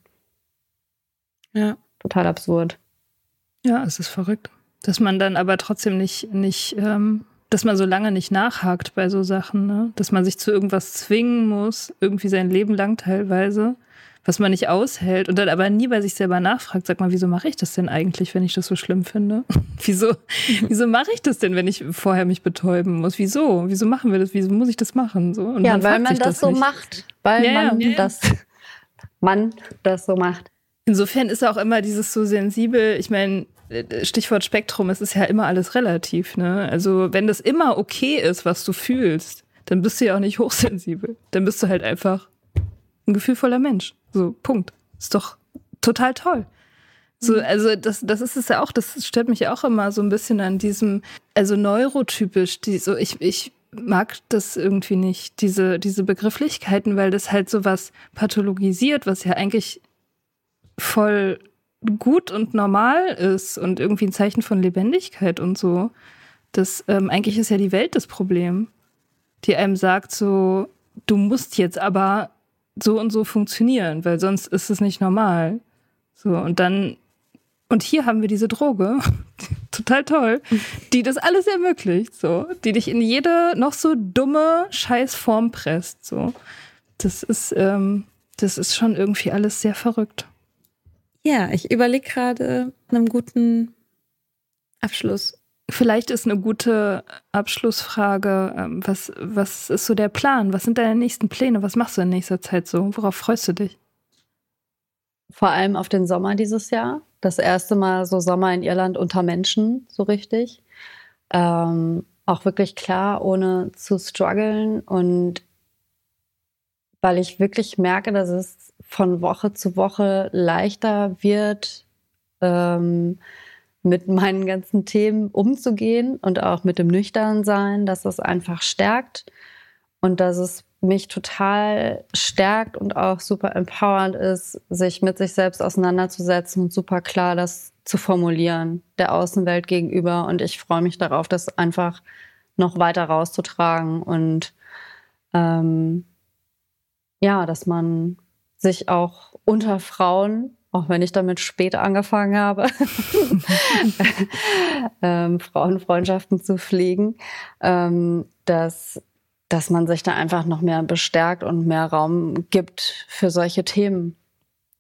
Ja. Total absurd. Ja, es ist verrückt. Dass man dann aber trotzdem nicht, nicht ähm, dass man so lange nicht nachhakt bei so Sachen, ne? dass man sich zu irgendwas zwingen muss, irgendwie sein Leben lang teilweise, was man nicht aushält und dann aber nie bei sich selber nachfragt, sag mal, wieso mache ich das denn eigentlich, wenn ich das so schlimm finde? wieso, wieso mache ich das denn, wenn ich vorher mich betäuben muss? Wieso? Wieso machen wir das? Wieso muss ich das machen? So, ja, weil man das, das so macht. Weil ja, man ja. das man das so macht. Insofern ist auch immer dieses so sensibel, ich meine, Stichwort Spektrum, es ist ja immer alles relativ, ne? Also, wenn das immer okay ist, was du fühlst, dann bist du ja auch nicht hochsensibel. Dann bist du halt einfach ein gefühlvoller Mensch. So, Punkt. Ist doch total toll. So, mhm. also das, das ist es ja auch, das stört mich ja auch immer so ein bisschen an diesem, also neurotypisch, die, so ich, ich mag das irgendwie nicht, diese, diese Begrifflichkeiten, weil das halt so was pathologisiert, was ja eigentlich voll gut und normal ist und irgendwie ein Zeichen von Lebendigkeit und so. Das ähm, eigentlich ist ja die Welt das Problem, die einem sagt so, du musst jetzt aber so und so funktionieren, weil sonst ist es nicht normal. So und dann und hier haben wir diese Droge, total toll, die das alles ermöglicht, so, die dich in jede noch so dumme Scheißform presst, so. Das ist, ähm, das ist schon irgendwie alles sehr verrückt. Ja, ich überlege gerade einem guten Abschluss. Vielleicht ist eine gute Abschlussfrage, ähm, was, was ist so der Plan? Was sind deine nächsten Pläne? Was machst du in nächster Zeit so? Worauf freust du dich? Vor allem auf den Sommer dieses Jahr. Das erste Mal so Sommer in Irland unter Menschen, so richtig. Ähm, auch wirklich klar, ohne zu strugglen und weil ich wirklich merke, dass es von Woche zu Woche leichter wird, ähm, mit meinen ganzen Themen umzugehen und auch mit dem Nüchternsein, dass es einfach stärkt und dass es mich total stärkt und auch super empowernd ist, sich mit sich selbst auseinanderzusetzen und super klar das zu formulieren der Außenwelt gegenüber. Und ich freue mich darauf, das einfach noch weiter rauszutragen und ähm, ja, dass man sich auch unter Frauen, auch wenn ich damit später angefangen habe, ähm, Frauenfreundschaften zu pflegen, ähm, dass dass man sich da einfach noch mehr bestärkt und mehr Raum gibt für solche Themen.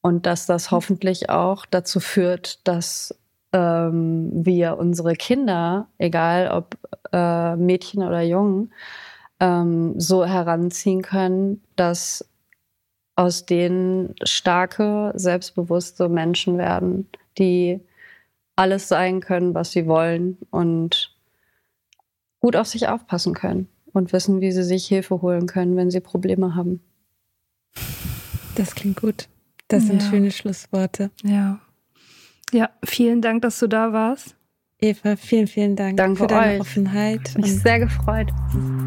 Und dass das hoffentlich auch dazu führt, dass ähm, wir unsere Kinder, egal ob äh, Mädchen oder Jungen, ähm, so heranziehen können, dass aus denen starke, selbstbewusste Menschen werden, die alles sein können, was sie wollen und gut auf sich aufpassen können und wissen, wie sie sich Hilfe holen können, wenn sie Probleme haben. Das klingt gut. Das sind ja. schöne Schlussworte. Ja. Ja, vielen Dank, dass du da warst. Eva, vielen, vielen Dank Danke für deine euch. Offenheit. Mich sehr gefreut.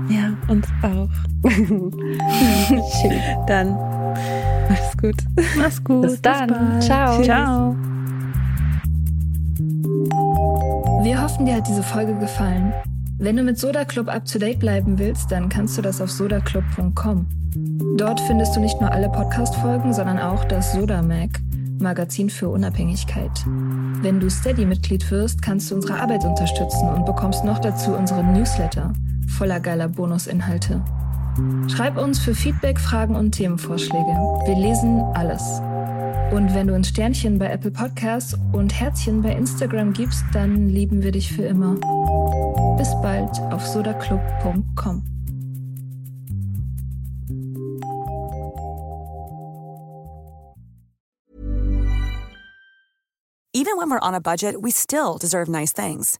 Ja, uns auch. dann mach's gut. Mach's gut. Bis dann. Bis Ciao. Ciao. Wir hoffen, dir hat diese Folge gefallen. Wenn du mit Soda Club up to date bleiben willst, dann kannst du das auf sodaclub.com. Dort findest du nicht nur alle Podcast-Folgen, sondern auch das Soda Mag, Magazin für Unabhängigkeit. Wenn du Steady-Mitglied wirst, kannst du unsere Arbeit unterstützen und bekommst noch dazu unseren Newsletter voller geiler Bonusinhalte. Schreib uns für Feedback, Fragen und Themenvorschläge. Wir lesen alles. Und wenn du uns Sternchen bei Apple Podcasts und Herzchen bei Instagram gibst, dann lieben wir dich für immer. Bis bald auf sodaclub.com. Even when we're on a budget, we still deserve nice things.